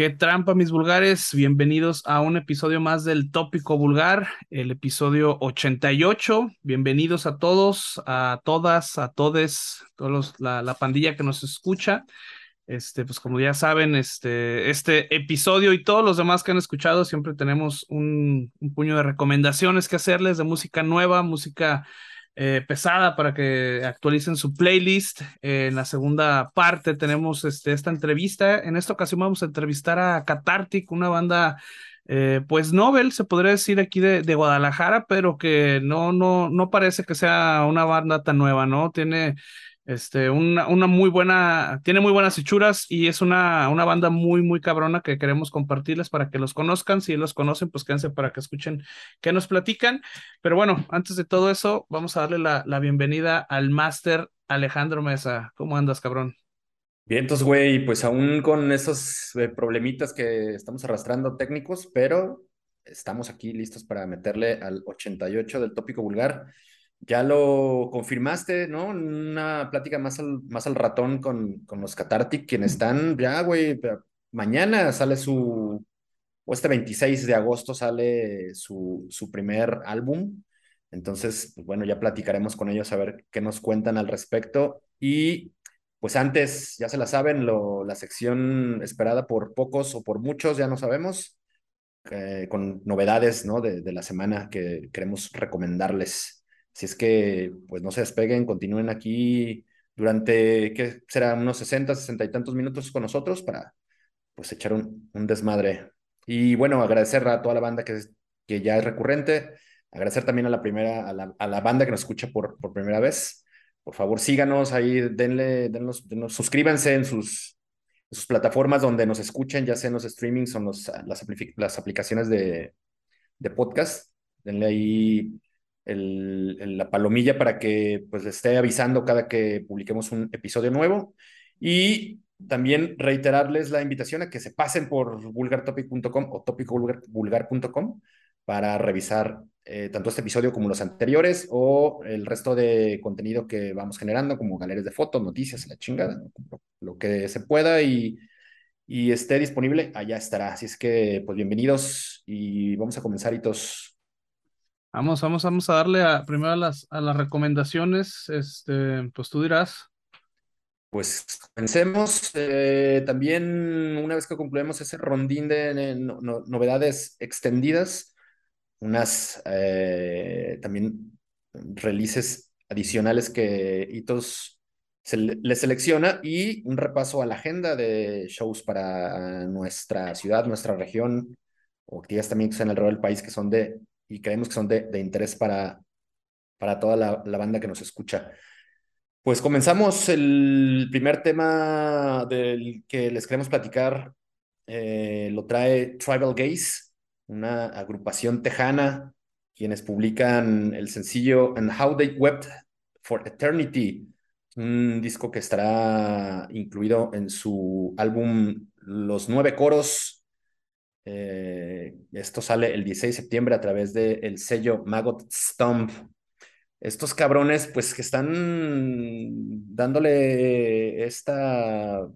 Qué trampa, mis vulgares. Bienvenidos a un episodio más del Tópico Vulgar, el episodio 88. Bienvenidos a todos, a todas, a todes, todos la, la, pandilla que nos escucha. Este, pues como ya saben, este, este episodio y todos los demás que han escuchado, siempre tenemos un puño de recomendaciones que hacerles de música nueva, música eh, pesada para que actualicen su playlist. Eh, en la segunda parte tenemos este, esta entrevista. En esta ocasión vamos a entrevistar a Cathartic, una banda, eh, pues Nobel, se podría decir aquí de, de, Guadalajara, pero que no, no, no parece que sea una banda tan nueva, ¿no? Tiene este, una, una muy buena, tiene muy buenas hechuras y es una, una banda muy, muy cabrona que queremos compartirles para que los conozcan. Si los conocen, pues quédense para que escuchen qué nos platican. Pero bueno, antes de todo eso, vamos a darle la, la bienvenida al máster Alejandro Mesa. ¿Cómo andas, cabrón? Bien, entonces, güey, pues aún con esos eh, problemitas que estamos arrastrando técnicos, pero estamos aquí listos para meterle al 88 del tópico vulgar. Ya lo confirmaste, ¿no? Una plática más al, más al ratón con, con los Catartic, quienes están, ya, güey, mañana sale su, o este 26 de agosto sale su, su primer álbum. Entonces, pues bueno, ya platicaremos con ellos a ver qué nos cuentan al respecto. Y pues antes, ya se la saben, lo, la sección esperada por pocos o por muchos, ya no sabemos, eh, con novedades, ¿no? De, de la semana que queremos recomendarles. Si es que, pues no se despeguen, continúen aquí durante, ¿qué será? Unos 60, 60 y tantos minutos con nosotros para, pues, echar un, un desmadre. Y bueno, agradecer a toda la banda que, que ya es recurrente, agradecer también a la primera, a la, a la banda que nos escucha por, por primera vez. Por favor, síganos ahí, denle, denlos, denlos suscríbanse en sus, en sus plataformas donde nos escuchen, ya sea en los streamings o en los, las, las aplicaciones de, de podcast. Denle ahí la palomilla para que pues esté avisando cada que publiquemos un episodio nuevo. Y también reiterarles la invitación a que se pasen por vulgartopic.com o topicovulgar.com para revisar eh, tanto este episodio como los anteriores o el resto de contenido que vamos generando, como galerías de fotos, noticias, la chingada, lo que se pueda y, y esté disponible, allá estará. Así es que, pues bienvenidos y vamos a comenzar, hitos. Vamos, vamos, vamos a darle a, primero a las, a las recomendaciones. Este, pues tú dirás. Pues comencemos. Eh, también, una vez que concluimos ese rondín de no, no, novedades extendidas, unas eh, también releases adicionales que Hitos se le selecciona y un repaso a la agenda de shows para nuestra ciudad, nuestra región, o actividades también que están alrededor del país que son de y creemos que son de, interés para, para toda la, la, banda que nos escucha. Pues comenzamos el primer tema del que les queremos platicar. Eh, lo trae Tribal Gaze, una agrupación tejana, quienes publican el sencillo And How They Wept for Eternity, un disco que estará incluido en su álbum Los Nueve Coros eh, esto sale el 16 de septiembre a través del el sello Maggot Stomp. Estos cabrones, pues que están dándole esta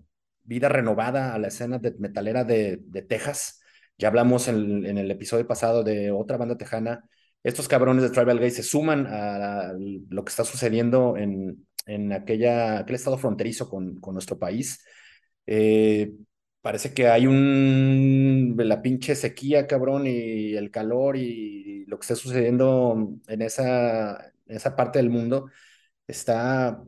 vida renovada a la escena de metalera de, de Texas. Ya hablamos en, en, el episodio pasado de otra banda tejana. Estos cabrones de Tribal Gay se suman a lo que está sucediendo en, en aquella, aquel estado fronterizo con, con nuestro país. Eh, parece que hay un, la pinche sequía, cabrón, y el calor y lo que está sucediendo en esa, esa parte del mundo está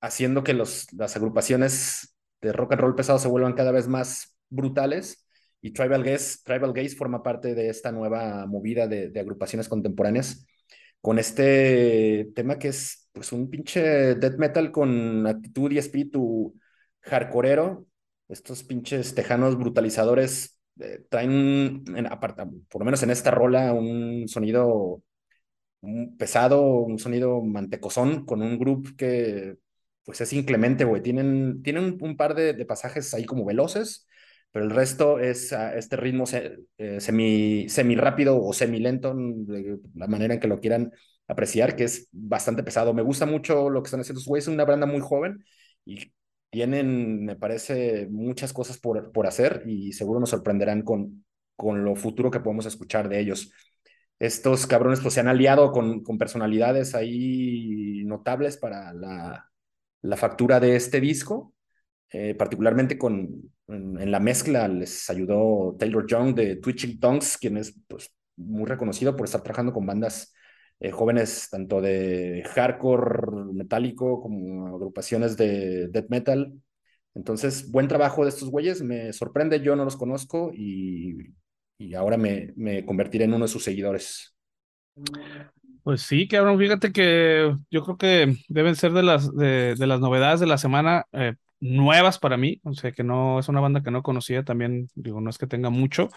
haciendo que los, las agrupaciones de rock and roll pesado se vuelvan cada vez más brutales y Tribal Gaze, Tribal Gaze forma parte de esta nueva movida de, de, agrupaciones contemporáneas con este tema que es pues un pinche death metal con actitud y espíritu hardcoreero estos pinches tejanos brutalizadores eh, traen, en, aparte, por lo menos en esta rola, un sonido un pesado, un sonido mantecosón, con un grupo que pues es inclemente, güey. Tienen, tienen un, un par de, de, pasajes ahí como veloces, pero el resto es uh, este ritmo se, eh, semi, semi rápido o semi lento, de la manera en que lo quieran apreciar, que es bastante pesado. Me gusta mucho lo que están haciendo. Es una banda muy joven y tienen, me parece, muchas cosas por, por hacer y seguro nos sorprenderán con, con lo futuro que podemos escuchar de ellos. Estos cabrones pues se han aliado con, con personalidades ahí notables para la, la factura de este disco, eh, particularmente con, en, la mezcla les ayudó Taylor Young de Twitching Tongues, quien es pues, muy reconocido por estar trabajando con bandas eh, jóvenes tanto de hardcore metálico como agrupaciones de death metal. Entonces, buen trabajo de estos güeyes, me sorprende, yo no los conozco y, y ahora me, me convertiré en uno de sus seguidores. Pues sí, cabrón, fíjate que yo creo que deben ser de las, de, de las novedades de la semana. Eh, nuevas para mí, o sea que no es una banda que no conocía también, digo, no es que tenga mucho,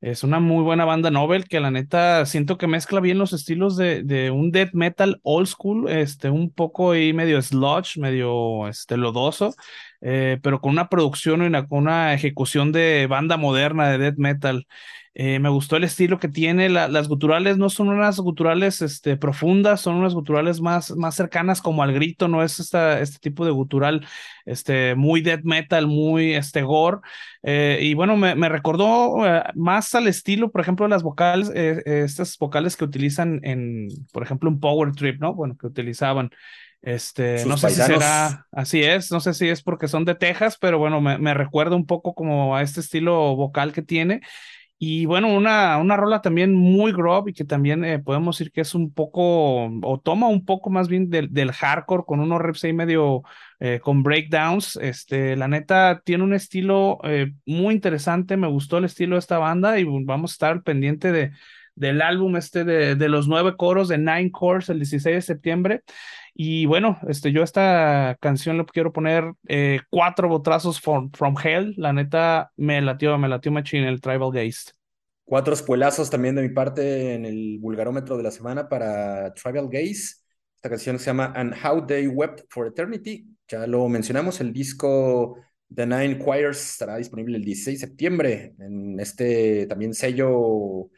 es una muy buena banda novel que la neta siento que mezcla bien los estilos de, de un death metal old school, este, un poco ahí medio sludge, medio este, lodoso, eh, pero con una producción y una, una ejecución de banda moderna de death metal. Eh, me gustó el estilo que tiene. las guturales no son unas guturales este, profundas, son unas guturales más, más cercanas como al grito, no es esta, este tipo de gutural este, muy death metal, muy este, gore. Eh, y bueno, me, me recordó eh, más al estilo, por ejemplo, las vocales, estas vocales que utilizan en, por ejemplo, un Power Trip, ¿no? Bueno, que utilizaban. Este, no sé si será así es, no sé si es porque son de Texas, pero bueno, me, me recuerda un poco como a este estilo vocal que tiene. Y bueno, una, una rola también muy grob y que también eh, podemos decir que es un poco, o toma un poco más bien del, del hardcore con unos reps ahí medio eh, con breakdowns. Este, la neta tiene un estilo eh, muy interesante, me gustó el estilo de esta banda y vamos a estar pendiente de, del álbum este de, de los nueve coros de Nine Cores el 16 de septiembre. Y bueno, este, yo esta canción le quiero poner eh, cuatro botrazos from, from, Hell. La neta me latió, me latió machín el Tribal Gaze. Cuatro espuelazos también de mi parte en el vulgarómetro de la semana para Tribal Gaze. Esta canción se llama And How They Wept for Eternity. Ya lo mencionamos, el disco The Nine Choirs estará disponible el 16 de septiembre en este también sello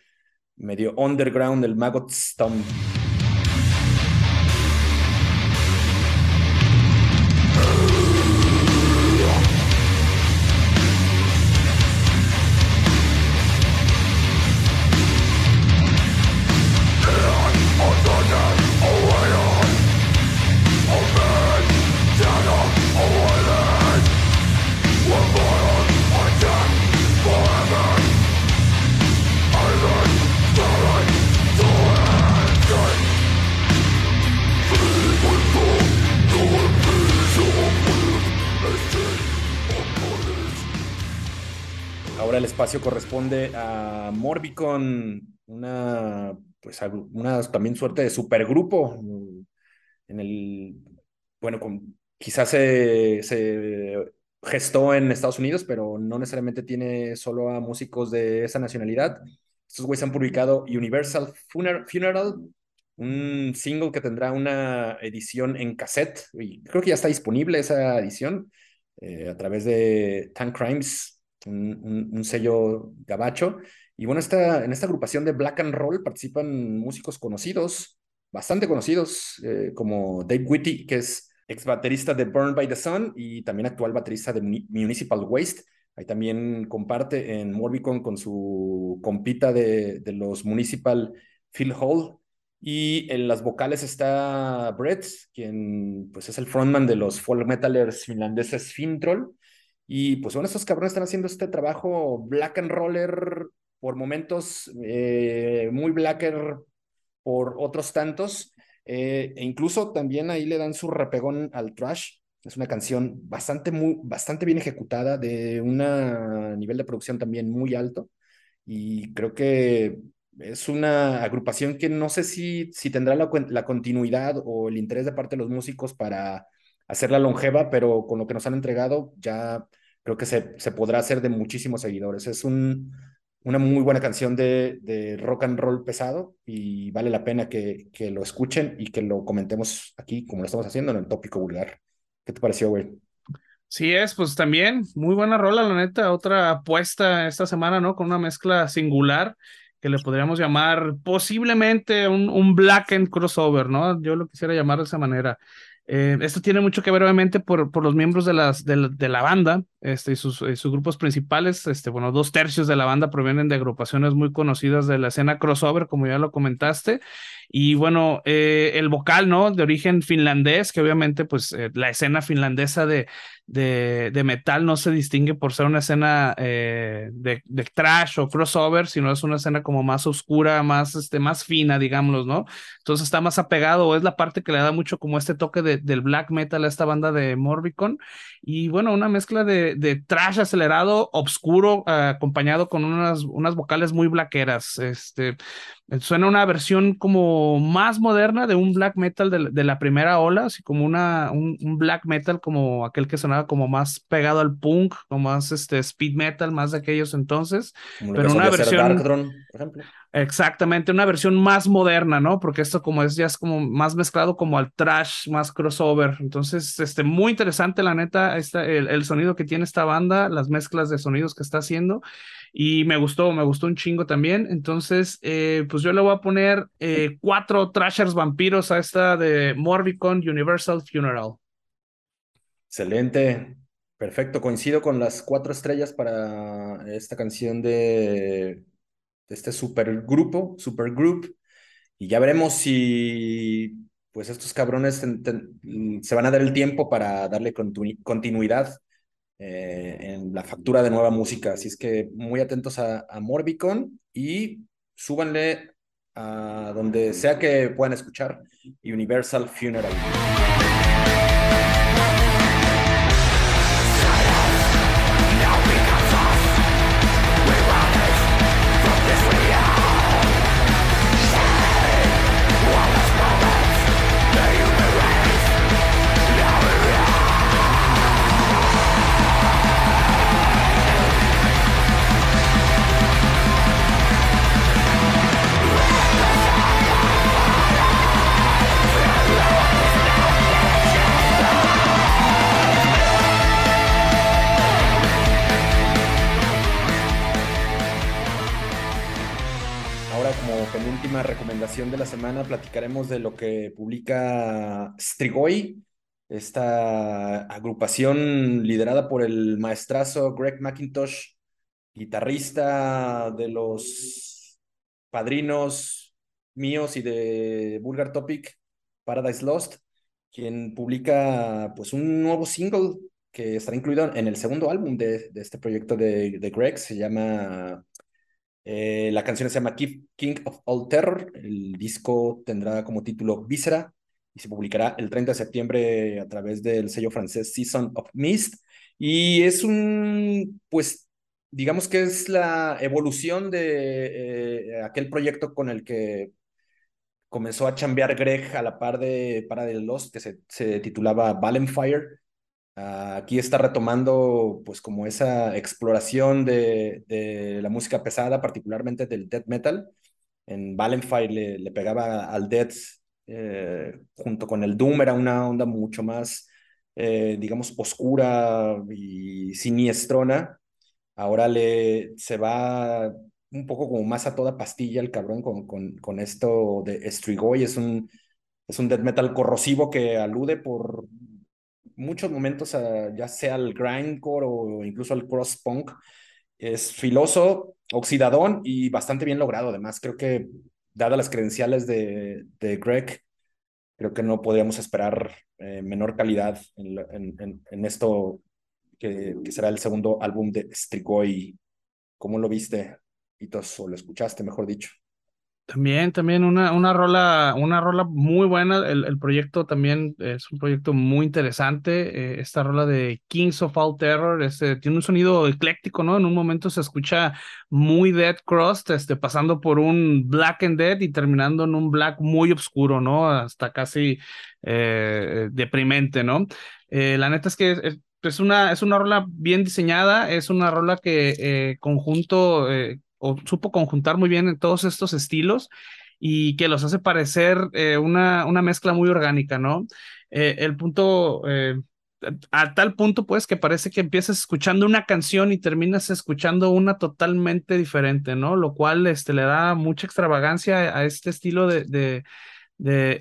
medio underground, el Magot's Tomb. Corresponde a Morbicon, una, pues, una también suerte de supergrupo en el, bueno, con, quizás se, se gestó en Estados Unidos, pero no necesariamente tiene solo a músicos de esa nacionalidad. Estos güeyes han publicado Universal Funeral, un single que tendrá una edición en cassette, y creo que ya está disponible esa edición eh, a través de Tank Crimes un, sello gabacho. Y bueno, esta, en esta agrupación de Black and Roll participan músicos conocidos, bastante conocidos, eh, como Dave Whitty, que es ex baterista de Burn by the Sun y también actual baterista de Municipal Waste. Ahí también comparte en Morbicon con su compita de, de los Municipal Phil Hall. Y en las vocales está Brett, quien pues es el frontman de los folk metalers finlandeses Fintroll. Y pues bueno, estos cabrones están haciendo este trabajo black and roller por momentos, eh, muy blacker por otros tantos. Eh, e incluso también ahí le dan su repegón al trash. Es una canción bastante, muy, bastante bien ejecutada, de un nivel de producción también muy alto. Y creo que es una agrupación que no sé si, si tendrá la, la continuidad o el interés de parte de los músicos para hacerla longeva, pero con lo que nos han entregado ya creo que se, se podrá hacer de muchísimos seguidores. Es un, una muy buena canción de, de, rock and roll pesado y vale la pena que, que, lo escuchen y que lo comentemos aquí como lo estamos haciendo en el tópico vulgar. ¿Qué te pareció, güey? Sí es, pues también muy buena rola, la neta, otra apuesta esta semana, ¿no? Con una mezcla singular que le podríamos llamar posiblemente un, un black and crossover, ¿no? Yo lo quisiera llamar de esa manera. Eh, esto tiene mucho que ver, obviamente, por, por los miembros de, las, de, la, banda este, y sus, y sus, grupos principales. Este, bueno, dos tercios de la banda provienen de agrupaciones muy conocidas de la escena crossover, como ya lo comentaste. Y bueno, eh, el vocal, ¿no? De origen finlandés, que obviamente, pues, eh, la escena finlandesa de, de, metal no se distingue por ser una escena eh, de, trash o crossover, sino es una escena como más oscura, más, este, más fina, digámoslo, ¿no? Entonces está más apegado, es la parte que le da mucho como este toque de, del black metal a esta banda de Morbicon. Y bueno, una mezcla de, trash acelerado, oscuro, uh, acompañado con unas, unas vocales muy blackeras. Este, suena una versión como más moderna de un black metal de, de la primera ola, así como una, un, un, black metal como aquel que sonaba como más pegado al punk, como más este speed metal, más de aquellos entonces. Como pero una versión. Darkthrone, por ejemplo. Exactamente, una versión más moderna, ¿no? Porque esto como es ya es como más mezclado como al trash, más crossover. Entonces, este, muy interesante la neta, esta, el, el sonido que tiene esta banda, las mezclas de sonidos que está haciendo y me gustó, me gustó un chingo también. Entonces, eh, pues yo le voy a poner eh, cuatro Trashers vampiros a esta de Morbicon Universal Funeral. Excelente, perfecto. Coincido con las cuatro estrellas para esta canción de, de este supergrupo, supergroup. Y ya veremos si pues estos cabrones se van a dar el tiempo para darle continu continuidad eh, en la factura de nueva música. Así es que muy atentos a, a Morbicon y súbanle a donde sea que puedan escuchar Universal Funeral. De la semana platicaremos de lo que publica Strigoi, esta agrupación liderada por el maestrazo Greg McIntosh, guitarrista de los padrinos míos y de Vulgar Topic, Paradise Lost, quien publica pues un nuevo single que estará incluido en el segundo álbum de, este proyecto de Greg, se llama eh, la canción se llama King of All Terror. El disco tendrá como título Víscera y se publicará el 30 de septiembre a través del sello francés Season of Mist. Y es un, pues, digamos que es la evolución de eh, aquel proyecto con el que comenzó a chambear Greg a la par de Paradise Lost, que se, se titulaba Valenfire. Uh, aquí está retomando pues como esa exploración de, de, la música pesada, particularmente del death metal. En Valenfire le, le pegaba al death eh, junto con el doom, era una onda mucho más, eh, digamos, oscura y siniestrona. Ahora le, se va un poco como más a toda pastilla el cabrón con, con, con esto de Strigoi. Es un, es un death metal corrosivo que alude por muchos momentos, a, ya sea al grindcore o incluso al cross punk, es filoso, oxidadón y bastante bien logrado. Además, creo que, dadas las credenciales de, de Greg, creo que no podríamos esperar eh, menor calidad en, en, en esto que, será el segundo álbum de Strigoi. ¿Cómo lo viste, Pitos? O lo escuchaste, mejor dicho. También, también una, una rola, una rola muy buena. El, el, proyecto también es un proyecto muy interesante. Eh, esta rola de Kings of All Terror este, tiene un sonido ecléctico, ¿no? En un momento se escucha muy Dead Crust, este, pasando por un Black and Dead y terminando en un Black muy oscuro, ¿no? Hasta casi eh, deprimente, ¿no? Eh, la neta es que es, es, una, es una rola bien diseñada, es una rola que conjunto o supo conjuntar muy bien en todos estos estilos y que los hace parecer eh, una, una mezcla muy orgánica, ¿no? Eh, el punto, eh, a tal punto pues que parece que empiezas escuchando una canción y terminas escuchando una totalmente diferente, ¿no? Lo cual este, le da mucha extravagancia a este estilo de, de,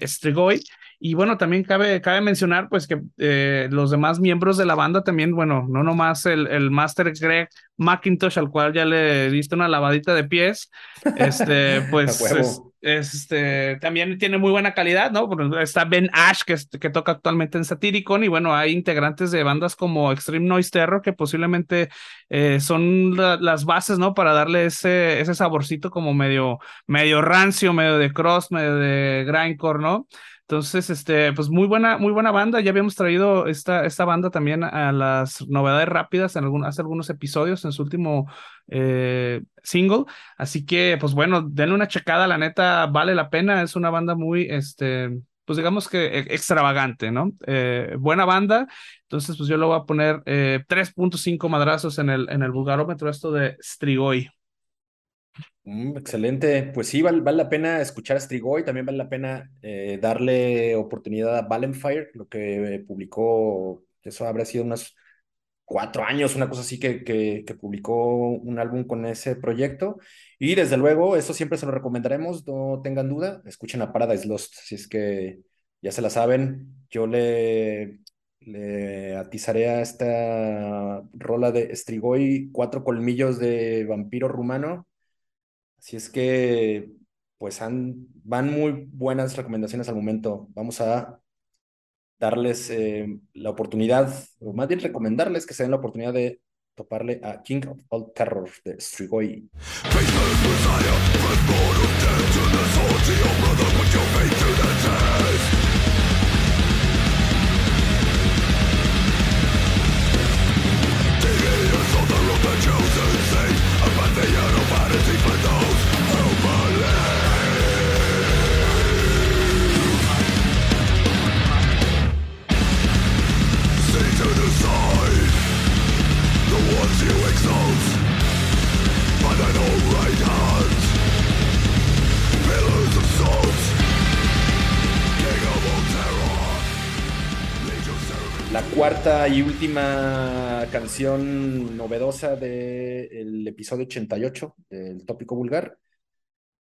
Y bueno, también cabe, cabe mencionar pues que eh, los demás miembros de la banda también, bueno, no nomás el, el Master Greg McIntosh, al cual ya le diste una lavadita de pies, este, pues este, también tiene muy buena calidad, ¿no? Está Ben Ash, que, que toca actualmente en Satyricon, y bueno, hay integrantes de bandas como Extreme Noise Terror, que posiblemente eh, son las bases, ¿no? Para darle ese, ese saborcito como medio, medio rancio, medio de cross, medio de grindcore, ¿no? Entonces, este, pues muy buena, muy buena banda. Ya habíamos traído esta, esta banda también a las novedades rápidas en algún, hace algunos episodios en su último eh, single. Así que, pues bueno, denle una checada, la neta vale la pena. Es una banda muy, este, pues digamos que e, extravagante, ¿no? Eh, buena banda. Entonces, pues yo le voy a poner 3.5 eh, madrazos en el, en el vulgarómetro, esto de Strigoi. Mm, excelente. Pues sí, vale, la pena escuchar a Strigoi, también vale la pena eh, darle oportunidad a Valenfire, lo que publicó, eso habrá sido unos cuatro años, una cosa así que, que, publicó un álbum con ese proyecto. Y desde luego, eso siempre se lo recomendaremos, no tengan duda, escuchen a Paradise Lost, si es que ya se la saben. Yo le, le atizaré a esta rola de Strigoi, cuatro colmillos de vampiro rumano Así es que, pues van muy buenas recomendaciones al momento. Vamos a darles eh, la oportunidad, o más bien recomendarles que se den la oportunidad de toparle a King of All Terror de Strigoi. La cuarta y última canción novedosa del episodio 88 del tópico vulgar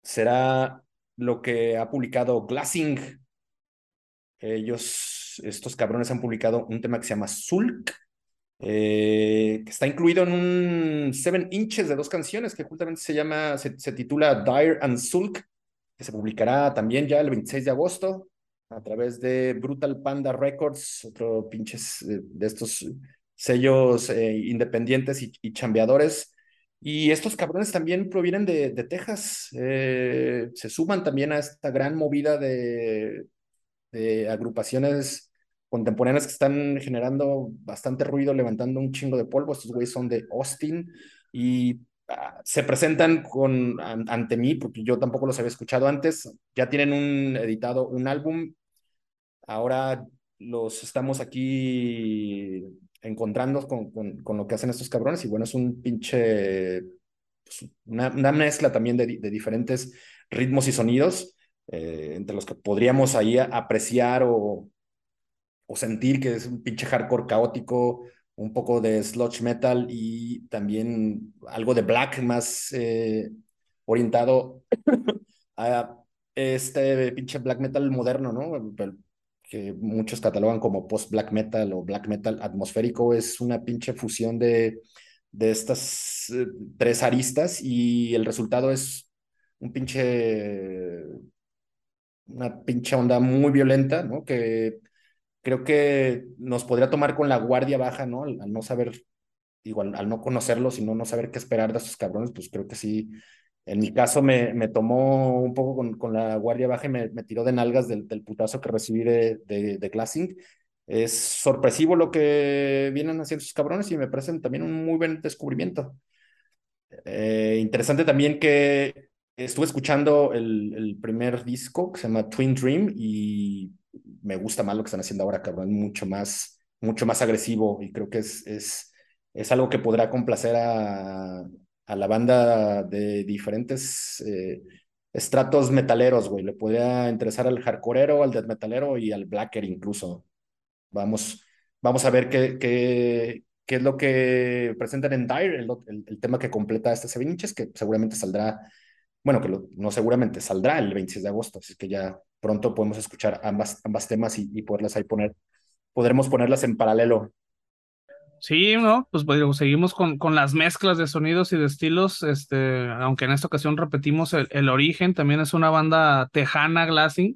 será lo que ha publicado Glassing. Ellos, estos cabrones han publicado un tema que se llama Sulk, eh, que está incluido en un Seven Inches de dos canciones que justamente se llama, se, se titula Dire and Sulk, que se publicará también ya el 26 de agosto a través de Brutal Panda Records, otro pinches eh, de estos sellos eh, independientes y, chambeadores. Y estos cabrones también provienen de, de Texas, se suman también a esta gran movida de, de agrupaciones contemporáneas que están generando bastante ruido, levantando un chingo de polvo. Estos güeyes son de Austin y ah, se presentan con, ante mí, porque yo tampoco los había escuchado antes. Ya tienen un editado un álbum Ahora los estamos aquí encontrando con, con, lo que hacen estos cabrones y bueno, es un pinche, pues, una, mezcla también de, diferentes ritmos y sonidos, eh, entre los que podríamos ahí apreciar o, o sentir que es un pinche hardcore caótico, un poco de sludge metal y también algo de black más eh, orientado a este pinche black metal moderno, ¿no? que muchos catalogan como post-black metal o black metal atmosférico, es una pinche fusión de, de estas eh, tres aristas y el resultado es un pinche, una pinche onda muy violenta, ¿no? Que creo que nos podría tomar con la guardia baja, ¿no? Al, al no saber, igual, al no conocerlos y no, no saber qué esperar de estos cabrones, pues creo que sí en mi caso me, me tomó un poco con, con, la guardia baja y me, me tiró de nalgas del, del, putazo que recibí de, de, de Classing. Es sorpresivo lo que vienen haciendo sus cabrones y me parece también un muy buen descubrimiento. Eh, interesante también que estuve escuchando el, el, primer disco que se llama Twin Dream y me gusta más lo que están haciendo ahora, cabrón, mucho más, mucho más agresivo y creo que es, es, es algo que podrá complacer a, a la banda de diferentes eh, estratos metaleros, güey. Le podría interesar al hardcoreero, al death metalero y al blacker incluso. Vamos, vamos a ver qué, qué, qué es lo que presentan en Dire, el, el, tema que completa este Seven que seguramente saldrá bueno, que no seguramente, saldrá el 26 de agosto, así que ya pronto podemos escuchar ambas, ambas temas y, poderlas ahí poner, podremos ponerlas en paralelo Sí, ¿no? Pues, pues seguimos con, con las mezclas de sonidos y de estilos, este, aunque en esta ocasión repetimos el, el origen, también es una banda tejana, Glassing,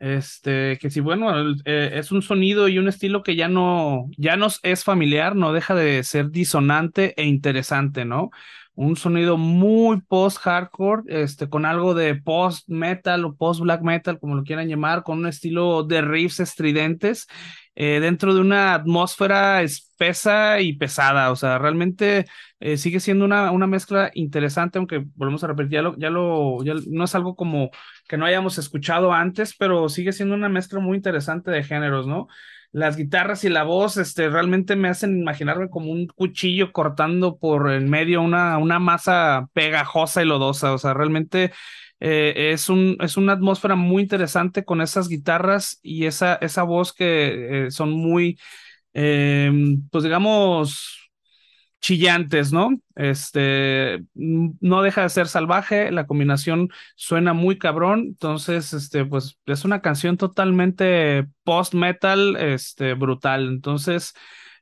este, que si bueno, eh, es un sonido y un estilo que ya no, ya nos es familiar, no deja de ser disonante e interesante, ¿no? Un sonido muy post-hardcore, este, con algo de post-metal o post-black metal, como lo quieran llamar, con un estilo de riffs estridentes eh, dentro de una atmósfera espesa y pesada. O sea, realmente eh, sigue siendo una, una mezcla interesante, aunque volvemos a repetir, ya lo, ya lo, ya no es algo como que no hayamos escuchado antes, pero sigue siendo una mezcla muy interesante de géneros, ¿no? Las guitarras y la voz, este, realmente me hacen imaginarme como un cuchillo cortando por en medio una, una masa pegajosa y lodosa. O sea, realmente eh, es, un, es una atmósfera muy interesante con esas guitarras y esa, esa voz que eh, son muy, em, pues digamos, chillantes, ¿no? Este, no deja de ser salvaje, la combinación suena muy cabrón, entonces, este, pues es una canción totalmente post-metal, este, brutal, entonces,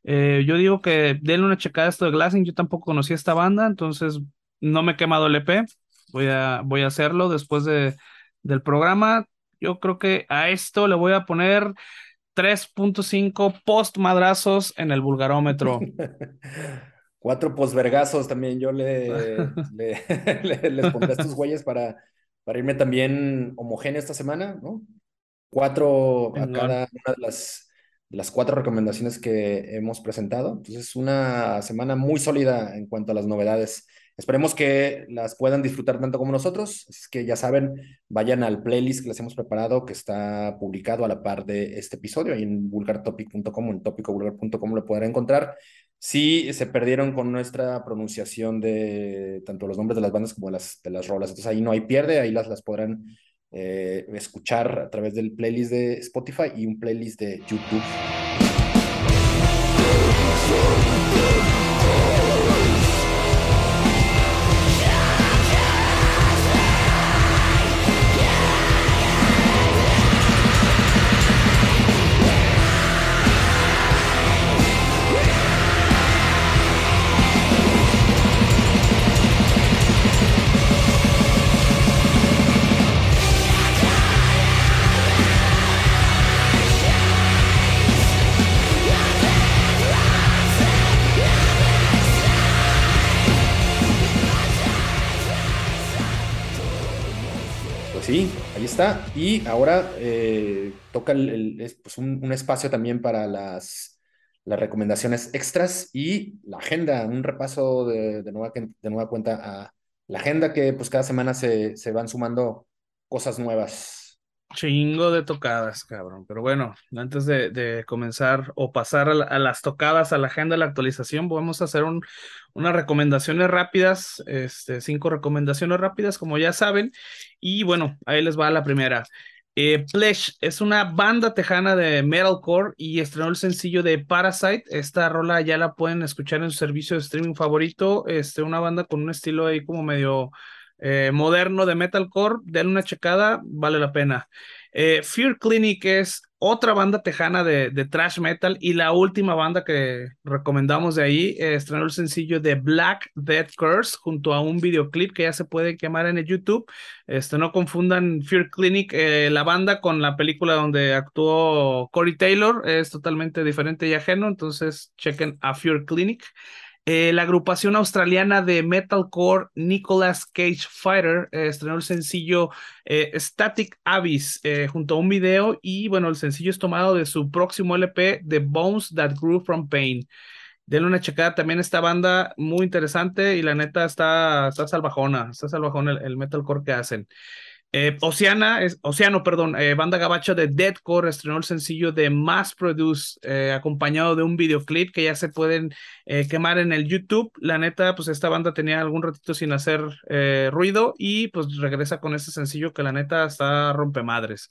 eh, yo digo que denle una checada a esto de Glassing, yo tampoco conocía esta banda, entonces no me he quemado el EP, Voy a, voy a hacerlo después de, del programa. Yo creo que a esto le voy a poner 3.5 post madrazos en el vulgarómetro. Cuatro postvergazos también. Yo le, le, les pondré a estos güeyes para, para irme también homogéneo esta semana, ¿no? Cuatro a cada una de las, las cuatro recomendaciones que hemos presentado. Entonces, una semana muy sólida en cuanto a las novedades Esperemos que las puedan disfrutar tanto como nosotros. Es que ya saben, vayan al playlist que les hemos preparado, que está publicado a la par de este episodio, ahí en vulgartopic.com en topicovulgar.com lo podrán encontrar. Si se perdieron con nuestra pronunciación de tanto los nombres de las bandas como las, de las rolas. Entonces ahí no hay pierde, ahí las, las podrán eh, escuchar a través del playlist de Spotify y un playlist de YouTube. Y ahora eh, toca el, pues un, espacio también para las, las recomendaciones extras y la agenda, un repaso de, de, nueva, de nueva cuenta a la agenda que pues cada semana se, se van sumando cosas nuevas. Chingo de tocadas, cabrón. Pero bueno, antes de, comenzar o pasar a, las tocadas, a la agenda de la actualización, vamos a hacer un, unas recomendaciones rápidas, este, cinco recomendaciones rápidas, como ya saben. Y bueno, ahí les va la primera. Eh, Plesh es una banda tejana de metalcore y estrenó el sencillo de Parasite. Esta rola ya la pueden escuchar en su servicio de streaming favorito. Este, una banda con un estilo ahí como medio eh, moderno de metalcore, denle una checada, vale la pena. Eh, Fear Clinic es otra banda tejana de, de, trash metal y la última banda que recomendamos de ahí eh, estrenó el sencillo de Black Death Curse junto a un videoclip que ya se puede quemar en el YouTube. Este, no confundan Fear Clinic, la banda con la película donde actuó Corey Taylor, es totalmente diferente y ajeno, entonces chequen a Fear Clinic. Eh, la agrupación australiana de metalcore Nicolas Cage Fighter eh, estrenó el sencillo eh, Static Abyss junto a un video y bueno, el sencillo es tomado de su próximo LP The Bones That Grew From Pain. Denle una checada también esta banda muy interesante y la neta está, está salvajona, está salvajona el metalcore que hacen. Eh, Oceana, es, Oceano, perdón, eh, banda gabacha de Deadcore estrenó el sencillo de Mass Produce, eh, acompañado de un videoclip que ya se pueden quemar en el YouTube. La neta, pues esta banda tenía algún ratito sin hacer ruido y pues regresa con ese sencillo que la neta está rompemadres.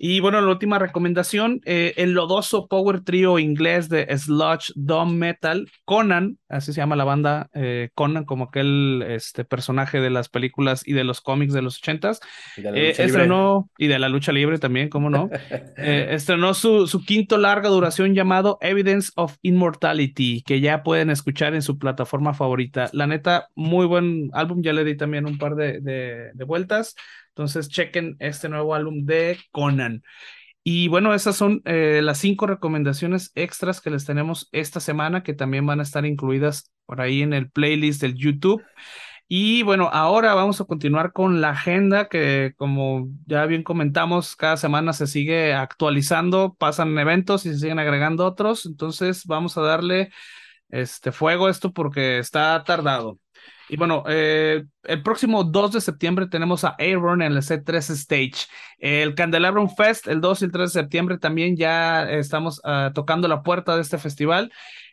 Y bueno, la última recomendación, eh, el lodoso power trio inglés de sludge Dom Metal, Conan, así se llama la banda, eh, Conan, como aquel este, personaje de las películas y de los cómics de los ochentas. Y de la Eh, lucha estrenó, y de la lucha libre también, ¿cómo no? Estrenó su, su quinto larga duración llamado Evidence of Immortality, que ya pueden escuchar en su plataforma favorita. La neta, muy buen álbum, ya le di también un par de, de, de vueltas. Entonces, chequen este nuevo álbum de Conan. Y bueno, esas son eh, las cinco recomendaciones extras que les tenemos esta semana, que también van a estar incluidas por ahí en el playlist del YouTube. Y bueno, ahora vamos a continuar con la agenda que como ya bien comentamos, cada semana se sigue actualizando, pasan eventos y se siguen agregando otros. Entonces vamos a darle este fuego a esto porque está tardado. Y bueno, eh, el próximo 2 de septiembre tenemos a Aaron en el C3 Stage. El Candelabrum Fest, el 2 y el 3 de septiembre también ya estamos uh, tocando la puerta de este festival.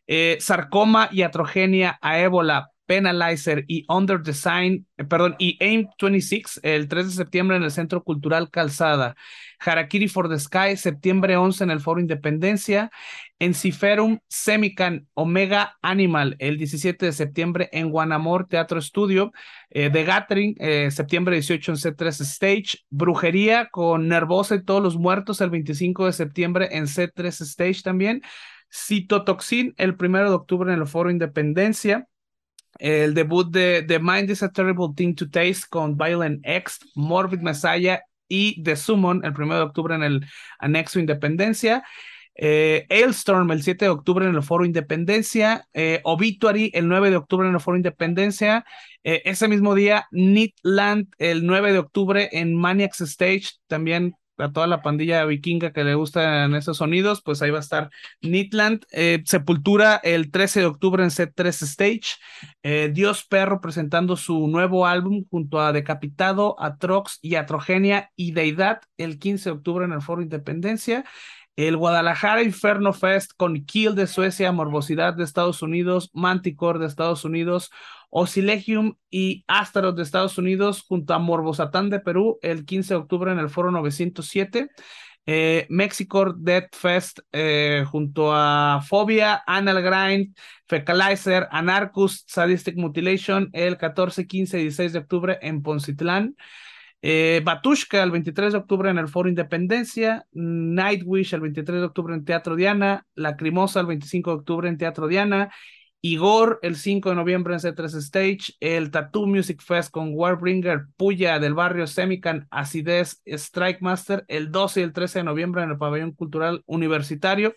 Eh, sarcoma, iatrogenia, a ébola, Penalizer y Under Design, eh, perdón, y AIM 26 el 3 de septiembre en el Centro Cultural Calzada. Harakiri for the Sky, septiembre 11 en el Foro Independencia. Enciferum Semican Omega Animal, el 17 de septiembre en Guanamor Teatro Estudio. Eh, The Gathering, eh, septiembre 18 en C3 Stage. Brujería con Nervosa y todos los muertos, el 25 de septiembre en C3 Stage también. Citotoxin, el 1 de octubre en el Foro Independencia el debut de The Mind is a Terrible Thing to Taste con Violent X, Morbid Messiah y The Summon el 1 de octubre en el Anexo Independencia. Eh, Ailstorm el 7 de octubre en el Foro Independencia, eh, Obituary el 9 de octubre en el Foro Independencia, eh, ese mismo día Nitland el 9 de octubre en Maniacs Stage, también a toda la pandilla vikinga que le gustan esos sonidos, pues ahí va a estar Nitland, eh, Sepultura el 13 de octubre en C3 Stage, eh, Dios Perro presentando su nuevo álbum junto a Decapitado, Atrox y Atrogenia y Deidad el 15 de octubre en el Foro Independencia. El Guadalajara Inferno Fest con Kill de Suecia, Morbosidad de Estados Unidos, Manticore de Estados Unidos, Osilegium y Astaroth de Estados Unidos junto a Morbosatán de Perú el 15 de octubre en el Foro 907. Eh, Mexico Death Fest eh, junto a Phobia, Anal Grind, Fecalizer, Anarchus, Sadistic Mutilation el 14, 15 y 16 de octubre en Poncitlán. Eh, Batushka el 23 de octubre en el Foro Independencia, Nightwish el 23 de octubre en Teatro Diana, Lacrimosa el 25 de octubre en Teatro Diana, Igor el 5 de noviembre en C3 Stage, el Tattoo Music Fest con Warbringer, Puya del barrio Semican, Acidez, Strike Master el 12 y el 13 de noviembre en el Pabellón Cultural Universitario.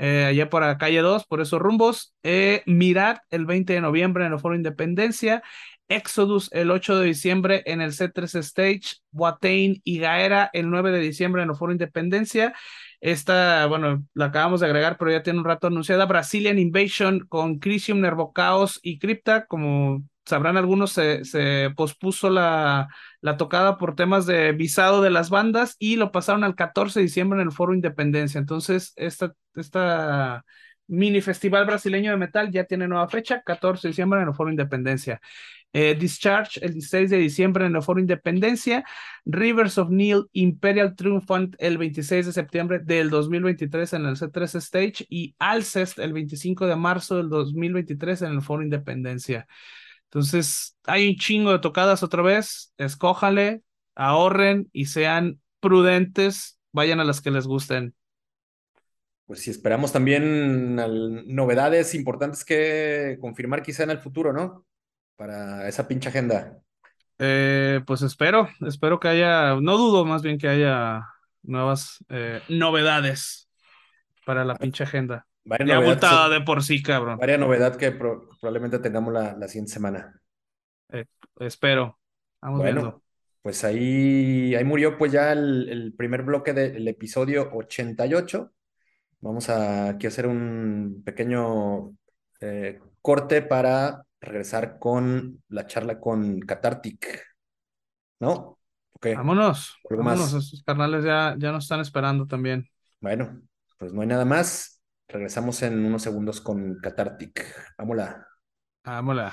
Eh, allá por la calle 2, por esos rumbos. Eh, Mirad el 20 de noviembre en el Foro Independencia. Exodus el 8 de diciembre en el C3 Stage, Watain y Gaera el 9 de diciembre en el Foro Independencia. Esta, bueno, la acabamos de agregar, pero ya tiene un rato anunciada. Brazilian Invasion con Crisium, Nervocaos y Crypta. Como sabrán algunos, se, se pospuso la, la, tocada por temas de visado de las bandas y lo pasaron al 14 de diciembre en el Foro Independencia. Entonces, esta, esta mini festival brasileño de metal ya tiene nueva fecha, 14 de diciembre en el Foro Independencia. Eh, Discharge el 16 de diciembre en el Foro Independencia, Rivers of Neil Imperial Triumphant el 26 de septiembre del 2023 en el C3 Stage y Alcest el 25 de marzo del 2023 en el Foro Independencia. Entonces, hay un chingo de tocadas otra vez, escójale, ahorren y sean prudentes, vayan a las que les gusten. Pues sí, esperamos también novedades importantes que confirmar quizá en el futuro, ¿no? para esa pinche agenda? Eh, pues espero, espero que haya, no dudo más bien que haya nuevas eh, novedades para la pinche agenda. Vaya ya abultada de por sí, cabrón. Varia novedad que pro probablemente tengamos la, la siguiente semana. Eh, espero. Vamos bueno, viendo. Pues ahí, ahí murió pues ya el, el primer bloque del episodio 88. Vamos a aquí hacer un pequeño eh, corte para regresar con la charla con Catartic. ¿No? Okay. Vámonos. Vámonos, esos carnales ya, ya nos están esperando también. Bueno, pues no hay nada más. Regresamos en unos segundos con Catartic. Vámonos. Vámonos.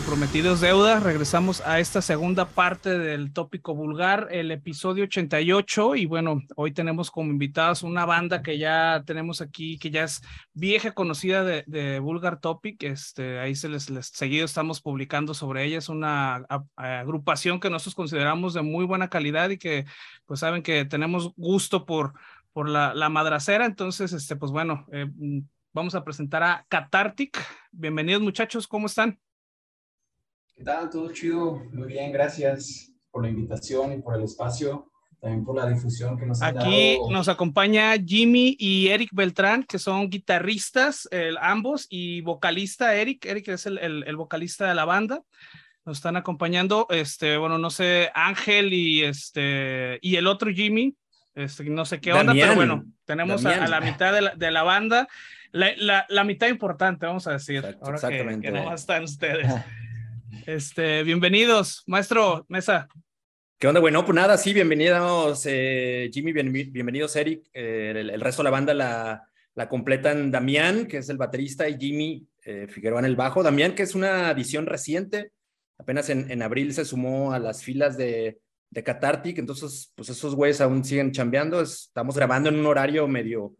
prometidos deuda, regresamos a esta segunda parte del tópico vulgar, el episodio 88 y bueno, hoy tenemos como invitados una banda que ya tenemos aquí, que ya es vieja conocida de, Vulgar Topic, este, ahí se les, les, seguido estamos publicando sobre ella, es una agrupación que nosotros consideramos de muy buena calidad y que pues saben que tenemos gusto por, por la, la madracera, entonces este, pues bueno, eh, vamos a presentar a Cathartic, bienvenidos muchachos, ¿cómo están? ¿Qué tal? Todo chido. Muy bien, gracias por la invitación y por el espacio. También por la difusión que nos han Aquí nos acompaña Jimmy y Eric Beltrán, que son guitarristas, ambos, y vocalista Eric. Eric es el, el, vocalista de la banda. Nos están acompañando, este, bueno, no sé, Ángel y este, y el otro Jimmy, este, no sé qué onda, pero bueno, tenemos a, la mitad de la, de la banda, la, la, la, mitad importante, vamos a decir, ahora exactamente. Que, que no están ustedes. Este, bienvenidos, maestro Mesa. ¿Qué onda? Bueno, pues nada, sí, bienvenidos eh, Jimmy, bienvenidos Eric. Eh, el, resto de la banda la, la, completan Damián, que es el baterista, y Jimmy eh, Figueroa en el bajo. Damián, que es una adición reciente, apenas en, en abril se sumó a las filas de, de Cathartic, entonces pues esos güeyes aún siguen chambeando. Estamos grabando en un horario medio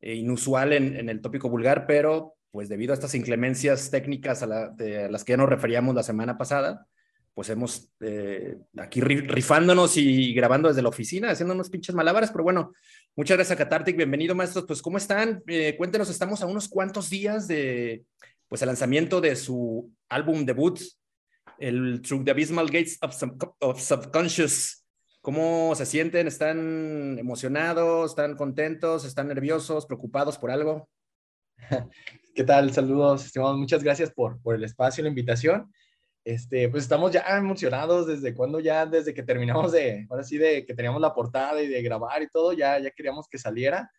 inusual en, en el tópico vulgar, pero pues debido a estas inclemencias técnicas a, las que ya nos referíamos la semana pasada, pues hemos eh, aquí rifándonos y grabando desde la oficina, haciendo unos pinches malabares, pero bueno, muchas gracias a Catartic, bienvenido maestros, pues ¿cómo están? Eh, cuéntenos, estamos a unos cuantos días de, pues el lanzamiento de su álbum debut, el Through the Abysmal Gates of Subconscious. ¿Cómo se sienten? ¿Están emocionados? ¿Están contentos? ¿Están nerviosos? ¿Preocupados por algo? ¿Qué tal? Saludos, estimados. Muchas gracias por, por el espacio y la invitación. Este, pues estamos ya emocionados desde cuando ya, desde que terminamos de, ahora sí, de que teníamos la portada y de grabar y todo, ya, ya queríamos que saliera,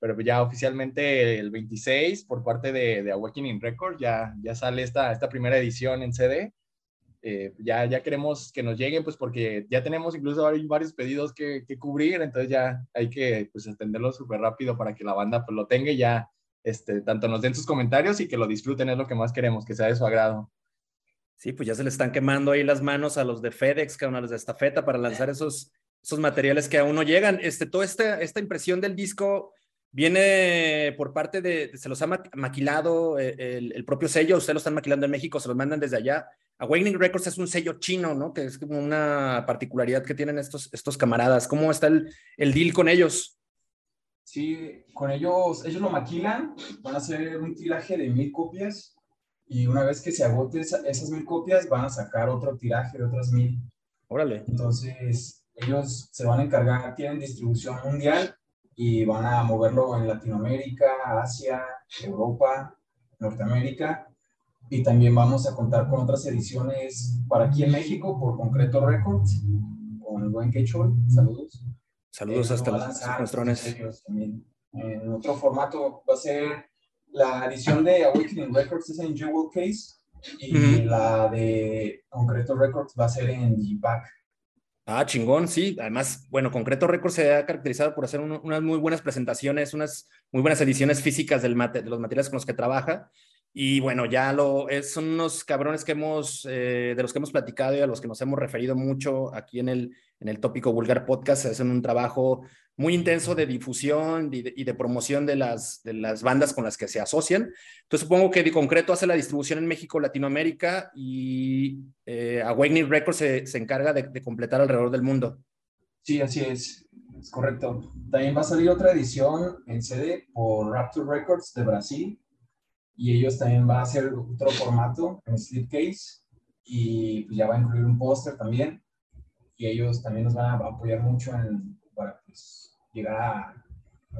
pero ya oficialmente el 26 por parte de, de Awakening Records ya, ya sale esta, esta primera edición en CD. Eh, ya, ya queremos que nos lleguen, pues porque ya tenemos incluso varios pedidos que, que cubrir, entonces ya hay que pues atenderlo súper rápido para que la banda pues lo tenga y ya este, tanto nos den sus comentarios y que lo disfruten, es lo que más queremos, que sea de su agrado. Sí, pues ya se le están quemando ahí las manos a los de FedEx, que a los de estafeta para lanzar esos, esos materiales que aún no llegan. Este, toda esta, esta impresión del disco viene por parte de, se los ha maquilado eh, el, propio sello, ustedes lo están maquilando en México, se los mandan desde allá. Awakening Records es un sello chino, ¿no? Que es como una particularidad que tienen estos, estos camaradas. ¿Cómo está el, el deal con ellos? Sí, con ellos, ellos lo maquilan, van a hacer un tiraje de mil copias y una vez que se agote esas mil copias van a sacar otro tiraje de otras mil. Órale. Entonces, ellos se van a encargar, tienen distribución mundial y van a moverlo en Latinoamérica, Asia, Europa, Norteamérica. Y también vamos a contar con otras ediciones para aquí en México por Concreto Records, con el buen Quechol. Saludos. Saludos hasta los nuestros En otro formato va a ser la edición de Awakening Records es en Jewel Case y la de Concreto Records va a ser en G-Pack. Ah, chingón, sí. Además, bueno, Concreto Records se ha caracterizado por hacer unas muy buenas presentaciones, unas muy buenas ediciones físicas del de los materiales con los que trabaja. Y bueno, ya lo es, son unos cabrones que hemos, eh, de los que hemos platicado y a los que nos hemos referido mucho aquí en el, en el tópico Vulgar Podcast. Hacen un trabajo muy intenso de difusión y de, promoción de las, de las bandas con las que se asocian. Entonces supongo que de concreto hace la distribución en México, Latinoamérica y eh, Awakening Records se, se encarga de, de completar alrededor del mundo. Sí, así es. Es correcto. También va a salir otra edición en CD por Rapture Records de Brasil y ellos también van a hacer otro formato en slipcase y pues ya va a incluir un póster también y ellos también nos van a apoyar mucho en, para pues, llegar a,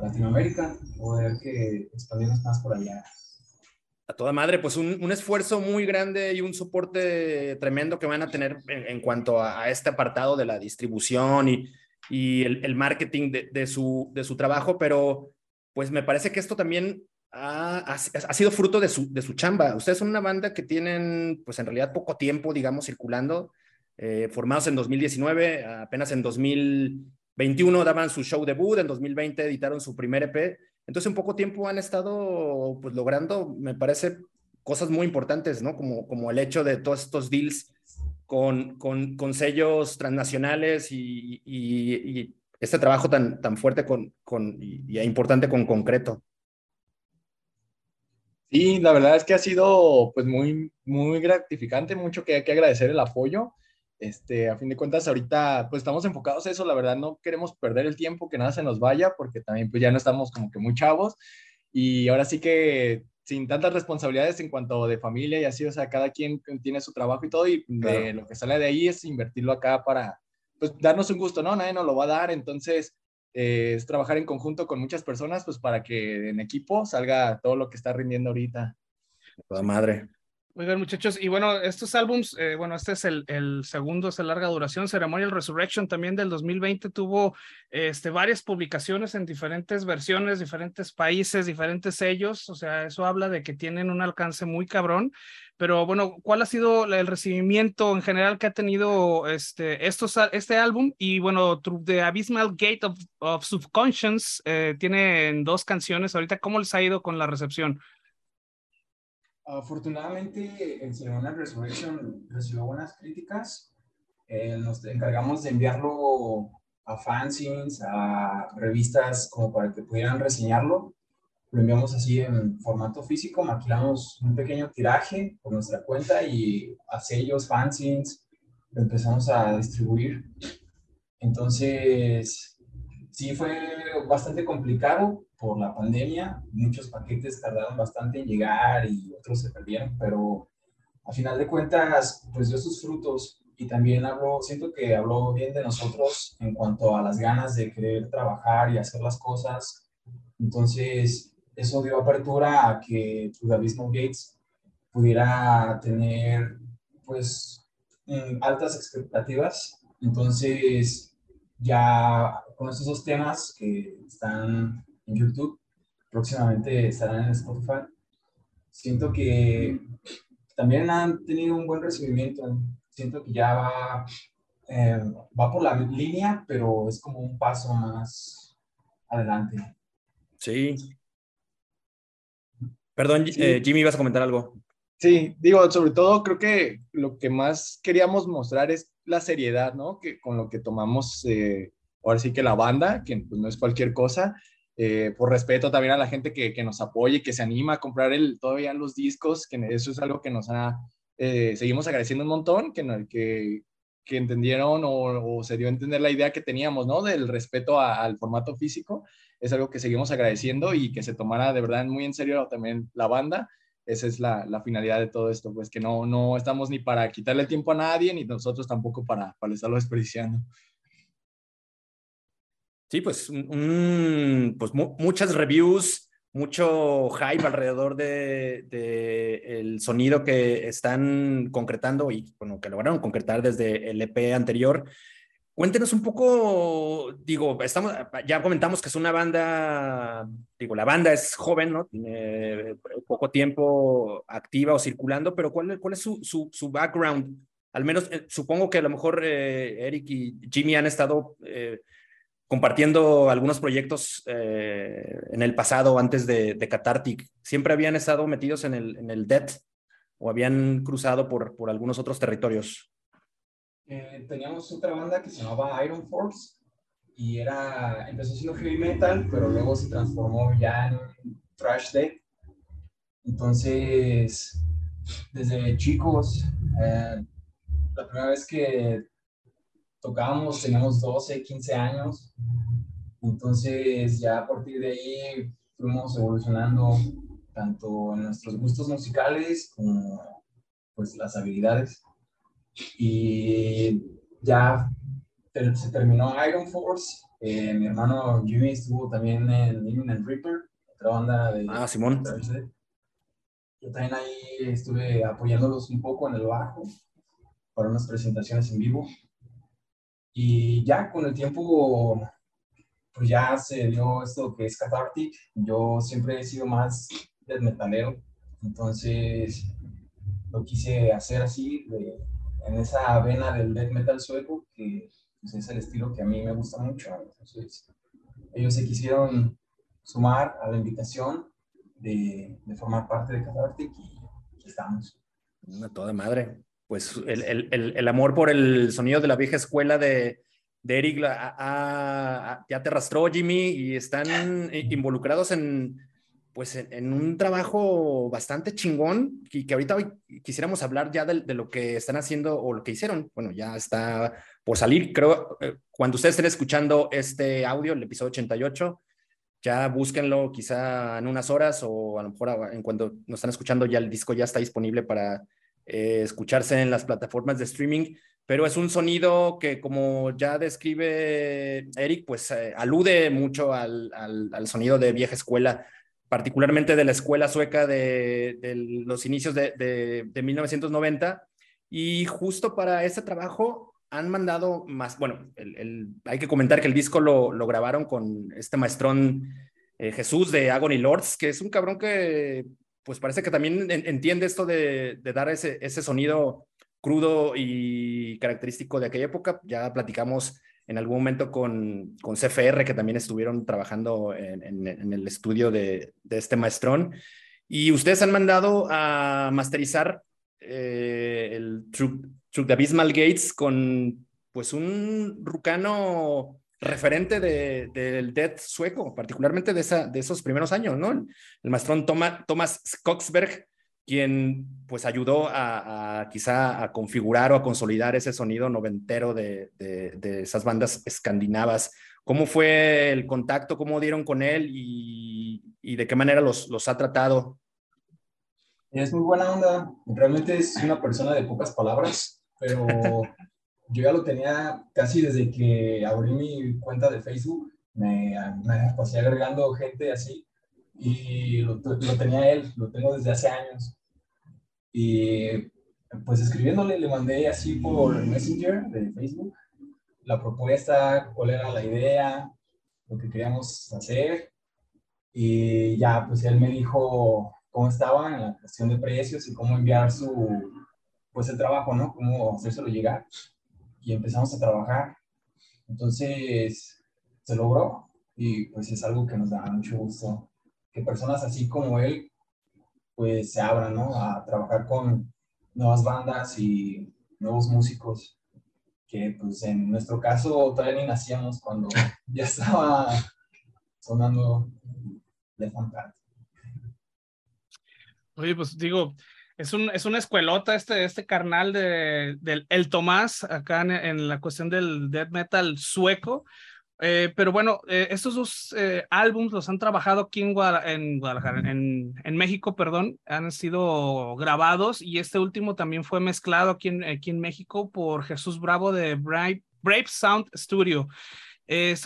Latinoamérica, poder que expandirnos más por allá. A toda madre, pues un, un, esfuerzo muy grande y un soporte tremendo que van a tener en, cuanto a, a, este apartado de la distribución y y el, marketing de, su, de su trabajo, pero pues me parece que esto también ha, ha, sido fruto de su, de su chamba. Ustedes son una banda que tienen, pues en realidad poco tiempo, digamos, circulando, eh, formados en 2019, apenas en 2021 daban su show debut, en 2020 editaron su primer EP. Entonces, en poco tiempo han estado, pues, logrando, me parece, cosas muy importantes, ¿no? Como, como el hecho de todos estos deals con, con, sellos transnacionales y, este trabajo tan, tan fuerte con, con, y, importante con concreto. Sí, la verdad es que ha sido pues muy, muy gratificante, mucho que hay que agradecer el apoyo. Este, a fin de cuentas, ahorita pues estamos enfocados a eso, la verdad no queremos perder el tiempo, que nada se nos vaya, porque también pues ya no estamos como que muy chavos. Y ahora sí que sin tantas responsabilidades en cuanto de familia y así, o sea, cada quien tiene su trabajo y todo, y lo que sale de ahí es invertirlo acá para, pues, darnos un gusto, ¿no? Nadie nos lo va a dar, entonces eh, es trabajar en conjunto con muchas personas, pues, para que en equipo salga todo lo que está rindiendo ahorita. Toda madre. Oigan, muchachos, y bueno, estos álbums, eh, bueno, este es el, el, segundo, es de larga duración. Ceremonial Resurrection también del 2020 tuvo este, varias publicaciones en diferentes versiones, diferentes países, diferentes sellos. O sea, eso habla de que tienen un alcance muy cabrón. Pero bueno, ¿cuál ha sido el recibimiento en general que ha tenido este, estos, este álbum? Y bueno, The Abysmal Gate of, of Subconscious eh, tiene dos canciones. Ahorita, ¿cómo les ha ido con la recepción? Afortunadamente, el Ceremonial Resurrection recibió buenas críticas. Eh, nos encargamos de enviarlo a fanzines, a revistas, como para que pudieran reseñarlo. Lo enviamos así en formato físico, maquilamos un pequeño tiraje por nuestra cuenta y a sellos, fanzines, lo empezamos a distribuir. Entonces, sí fue bastante complicado por la pandemia. Muchos paquetes tardaron bastante en llegar y otros se perdieron, pero a final de cuentas, pues dio sus frutos y también hablo, siento que habló bien de nosotros en cuanto a las ganas de querer trabajar y hacer las cosas. Entonces, eso dio apertura a que David Gates pudiera tener, pues, mm, altas expectativas. Entonces, ya con estos dos temas que están en YouTube, próximamente estarán en Spotify. Siento que también han tenido un buen recibimiento. Siento que ya va, eh, va por la línea, pero es como un paso más adelante. Sí. Perdón, eh, Jimmy, ibas a comentar algo. Sí, digo, sobre todo creo que lo que más queríamos mostrar es la seriedad, ¿no? Que con lo que tomamos, eh, ahora sí que la banda, que pues, no es cualquier cosa, eh, por respeto también a la gente que, que, nos apoya y que se anima a comprar el, todavía los discos, que eso es algo que nos ha, eh, seguimos agradeciendo un montón, que, que, que entendieron o, se dio a entender la idea que teníamos, ¿no? Del respeto al formato físico, es algo que seguimos agradeciendo y que se tomara de verdad muy en serio también la banda. Esa es la, la finalidad de todo esto, pues que no, no estamos ni para quitarle tiempo a nadie, ni nosotros tampoco para, para estarlo desperdiciando. Sí, pues, pues muchas reviews, mucho hype alrededor de, sonido que están concretando y bueno, que lograron concretar desde el EP anterior. Cuéntenos un poco, digo, estamos, ya comentamos que es una banda, digo, la banda es joven, ¿no? Tiene poco tiempo activa o circulando, pero ¿cuál, es su, su, background? Al menos eh, supongo que a lo mejor eh, Eric y Jimmy han estado eh, compartiendo algunos proyectos eh, en el pasado, antes de, de, Catartic, siempre habían estado metidos en el, en el DET o habían cruzado por, por algunos otros territorios. Eh, teníamos otra banda que se llamaba Iron Force y era, empezó siendo heavy metal, pero luego se transformó ya en thrash death. Entonces, desde chicos, eh, la primera vez que tocábamos, teníamos 12, 15 años. Entonces ya a partir de ahí fuimos evolucionando tanto en nuestros gustos musicales como pues las habilidades. Y ya se terminó Iron Force. Eh, mi hermano Jimmy estuvo también en Imminent Reaper, otra banda de... Ah, Simón. Yo también ahí estuve apoyándolos un poco en el bajo para unas presentaciones en vivo. Y ya con el tiempo, pues ya se dio esto que es Cathartic. Yo siempre he sido más del metalero, entonces lo quise hacer así, en esa vena del death metal sueco, que pues, es el estilo que a mí me gusta mucho. Entonces, ellos se quisieron sumar a la invitación de, de formar parte de Cathartic y aquí estamos. Una toda madre. Pues el, el, el, amor por el sonido de la vieja escuela de, de Eric ya te arrastró Jimmy y están involucrados en, pues en, un trabajo bastante chingón y que ahorita quisiéramos hablar ya de, de, lo que están haciendo o lo que hicieron. Bueno, ya está por salir, creo, eh, cuando ustedes estén escuchando este audio, el episodio 88, ya búsquenlo quizá en unas horas o a lo mejor en cuando nos están escuchando ya el disco ya está disponible para eh, escucharse en las plataformas de streaming, pero es un sonido que como ya describe Eric, pues eh, alude mucho al, al, sonido de vieja escuela, particularmente de la escuela sueca de, de los inicios de, de, de 1990. Y justo para ese trabajo han mandado más, bueno, hay que comentar que el disco lo, lo grabaron con este maestrón eh, Jesús de Agony Lords, que es un cabrón que pues parece que también entiende esto de, de, dar ese, ese sonido crudo y característico de aquella época. Ya platicamos en algún momento con, con CFR, que también estuvieron trabajando en, el estudio de, de, este maestrón. Y ustedes han mandado a masterizar eh, el True the Abysmal Gates con pues un rucano referente del de, death sueco, particularmente de, esa, de esos primeros años, ¿no? El, el maestrón Thomas, Thomas Skogsberg, quien pues ayudó a, a, quizá a configurar o a consolidar ese sonido noventero de, de, de, esas bandas escandinavas. ¿Cómo fue el contacto? ¿Cómo dieron con él? ¿Y, y de qué manera los, los ha tratado? Es muy buena onda. Realmente es una persona de pocas palabras, pero yo ya lo tenía casi desde que abrí mi cuenta de Facebook. Me, me pasé agregando gente así y lo, lo, tenía él, lo tengo desde hace años. Y pues escribiéndole, le mandé así por Messenger de Facebook la propuesta, cuál era la idea, lo que queríamos hacer. Y ya, pues él me dijo, cómo estaba en la cuestión de precios y cómo enviar su, pues el trabajo, ¿no? Cómo hacérselo llegar. Y empezamos a trabajar. Entonces, se logró y pues es algo que nos da mucho gusto. Que personas así como él, pues se abran, ¿no? A trabajar con nuevas bandas y nuevos músicos que pues en nuestro caso todavía ni nacíamos cuando ya estaba sonando de fantasma. Oye, pues digo, es, un, es una escuelota este, este carnal de, del el Tomás acá en, la cuestión del death metal sueco. Eh, pero bueno, eh, estos dos eh, álbums los han trabajado aquí en, Guadalajara, en, en, en, México, perdón, han sido grabados y este último también fue mezclado aquí en, aquí en México por Jesús Bravo de Brave, Brave Sound Studio.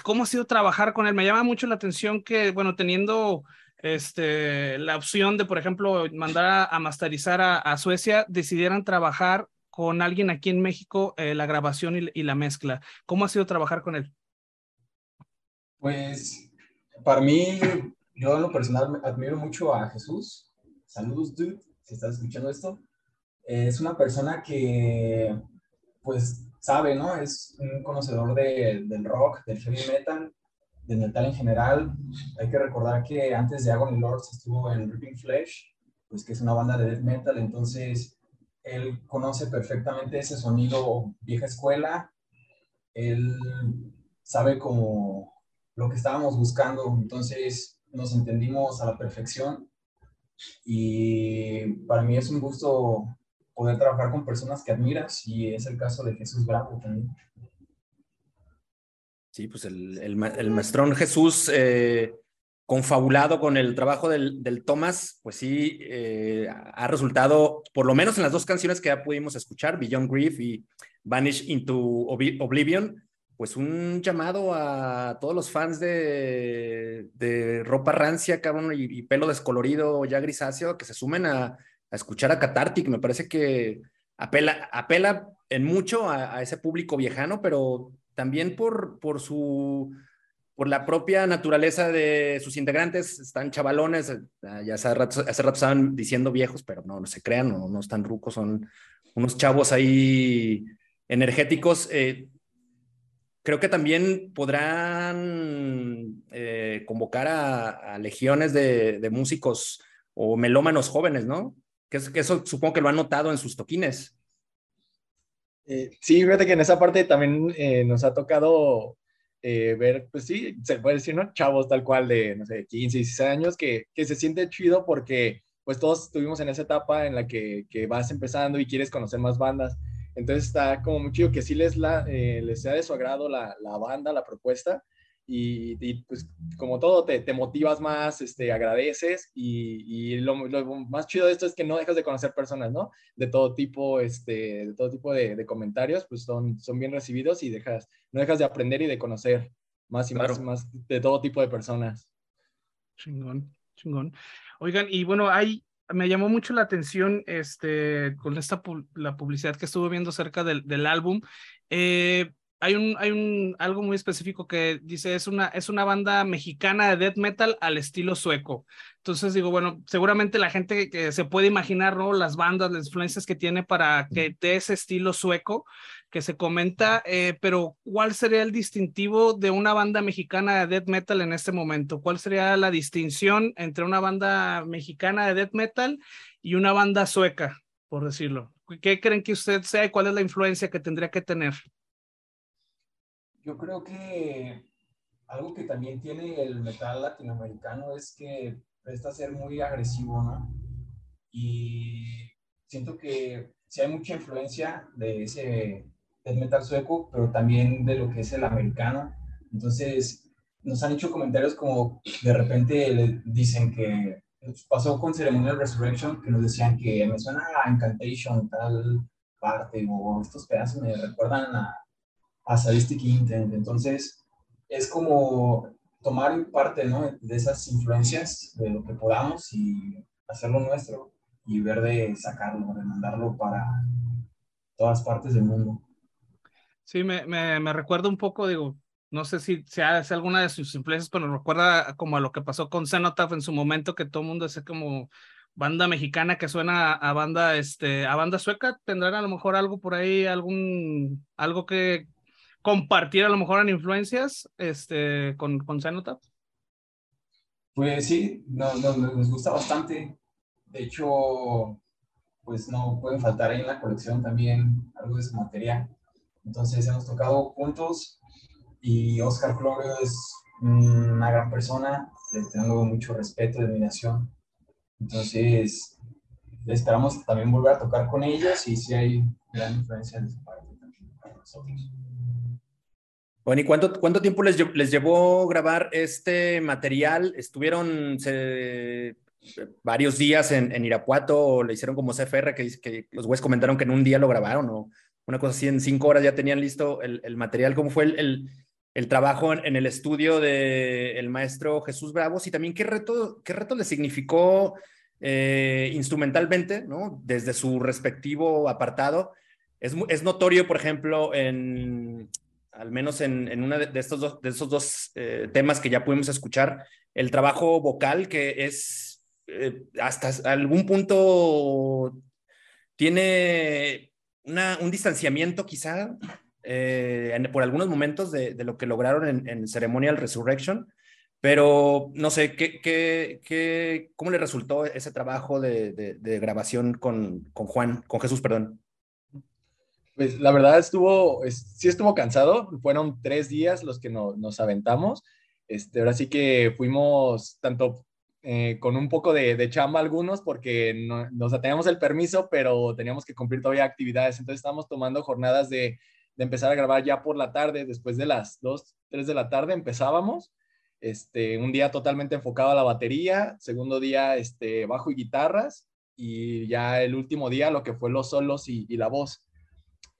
¿Cómo ha sido trabajar con él? Me llama mucho la atención que, bueno, teniendo este, la opción de, por ejemplo, mandar a, masterizar a, Suecia, decidieran trabajar con alguien aquí en México eh, la grabación y, la mezcla. ¿Cómo ha sido trabajar con él? Pues para mí, yo en lo personal admiro mucho a Jesús. Saludos, dude, si estás escuchando esto. Es una persona que, pues, sabe, ¿no? Es un conocedor de, del rock, del heavy metal, de metal en general. Hay que recordar que antes de Agony Lords estuvo en Ripping Flesh, pues que es una banda de death metal, entonces él conoce perfectamente ese sonido vieja escuela, él sabe como lo que estábamos buscando, entonces nos entendimos a la perfección y para mí es un gusto poder trabajar con personas que admiras y es el caso de Jesús Bravo también. Sí, pues el, el, maestrón Jesús, eh, confabulado con el trabajo del, del Thomas, pues sí, eh, ha resultado, por lo menos en las dos canciones que ya pudimos escuchar, Beyond Grief y Vanish into Oblivion, pues un llamado a todos los fans de, de ropa rancia, cabrón, y, pelo descolorido ya grisáceo, que se sumen a, a escuchar a Cathartic. Me parece que apela, apela en mucho a, a ese público viejano, pero también por, por su por la propia naturaleza de sus integrantes, están chavalones, eh, ya hace rato, estaban diciendo viejos, pero no, no se crean, no, no están rucos, son unos chavos ahí energéticos. Eh, creo que también podrán eh, convocar a, legiones de, músicos o melómanos jóvenes, ¿no? Que, eso supongo que lo han notado en sus toquines. Sí, fíjate que en esa parte también nos ha tocado eh, ver, pues sí, se puede decir, ¿no? Chavos tal cual de, no sé, 15, 16 años, que, que se siente chido porque pues todos estuvimos en esa etapa en la que, que, vas empezando y quieres conocer más bandas. Entonces está como muy chido que sí les, la, eh, les sea de su agrado la, la banda, la propuesta, y, pues como todo te, te, motivas más, este, agradeces y, y lo, más chido de esto es que no dejas de conocer personas, ¿no? De todo tipo, este, de todo tipo de, de, comentarios, pues son, son bien recibidos y dejas, no dejas de aprender y de conocer más y más y más de todo tipo de personas. Chingón, chingón. Oigan, y bueno, hay, me llamó mucho la atención este, con esta la publicidad que estuve viendo cerca del, del álbum. Eh, hay un, hay un algo muy específico que dice es una, es una banda mexicana de death metal al estilo sueco. Entonces digo, bueno, seguramente la gente que se puede imaginar, ¿no? Las bandas, las influencias que tiene para que de ese estilo sueco que se comenta, eh, pero ¿cuál sería el distintivo de una banda mexicana de death metal en este momento? ¿Cuál sería la distinción entre una banda mexicana de death metal y una banda sueca, por decirlo? ¿Qué creen que usted sea y cuál es la influencia que tendría que tener? Yo creo que algo que también tiene el metal latinoamericano es que presta a ser muy agresivo, ¿no? Y siento que sí hay mucha influencia de ese del metal sueco, pero también de lo que es el americano. Entonces, nos han hecho comentarios como de repente le dicen que pasó con Ceremonial Resurrection, que nos decían que me suena a Incantation, tal parte, o estos pedazos me recuerdan a a Sadistic Intent. Entonces, es como tomar parte ¿no? de esas influencias, de lo que podamos y hacerlo nuestro y ver de sacarlo, de mandarlo para todas partes del mundo. Sí, me, me, me recuerda un poco, digo, no sé si sea es alguna de sus influencias, pero me recuerda como a lo que pasó con Cenotaph en su momento, que todo el mundo es como banda mexicana que suena a, banda, este, a banda sueca, tendrán a lo mejor algo por ahí, algún, algo que, compartir a lo mejor en influencias este, con, con Cenotaph? Pues sí, no, nos gusta bastante. De hecho, pues no pueden faltar ahí en la colección también algo de su material. Entonces hemos tocado juntos y Oscar Florio es una gran persona, tengo mucho respeto y admiración. Entonces, esperamos también volver a tocar con ellos y si hay gran influencia de su parte también para nosotros. Bueno, ¿y cuánto, cuánto tiempo les, les llevó grabar este material? ¿Estuvieron varios días en, en, Irapuato o le hicieron como CFR, que, que los güeyes comentaron que en un día lo grabaron o una cosa así, en cinco horas ya tenían listo el, el material? ¿Cómo fue el, el, trabajo en, el estudio del el maestro Jesús Bravos? Y también, ¿qué reto, qué reto le significó eh, instrumentalmente, ¿no? desde su respectivo apartado? Es, es notorio, por ejemplo, en, al menos en, en uno de, estos dos, de esos dos eh, temas que ya pudimos escuchar, el trabajo vocal que es eh, hasta algún punto tiene una, un distanciamiento quizá eh, por algunos momentos de, lo que lograron en, en, Ceremonial Resurrection, pero no sé, ¿qué, qué, qué, ¿cómo le resultó ese trabajo de, de grabación con, con Juan, con Jesús, perdón? Pues la verdad estuvo, sí estuvo cansado, fueron tres días los que nos aventamos. Este, ahora sí que fuimos tanto eh, con un poco de, chamba algunos porque no, nos teníamos el permiso, pero teníamos que cumplir todavía actividades. Entonces estábamos tomando jornadas de, de, empezar a grabar ya por la tarde, después de las 2, 3 de la tarde empezábamos. Este, un día totalmente enfocado a la batería, segundo día este, bajo y guitarras y ya el último día lo que fue los solos y, y la voz.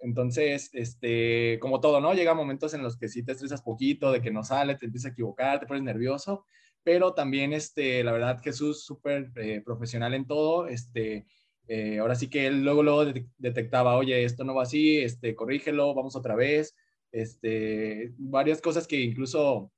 Entonces, este, como todo, ¿no? Llega momentos en los que sí te estresas poquito, de que no sale, te empiezas a equivocar, te pones nervioso, pero también, este, la verdad, Jesús súper eh, profesional en todo, este, eh, ahora sí que él luego, luego detectaba, oye, esto no va así, este, corrígelo, vamos otra vez, este, varias cosas que incluso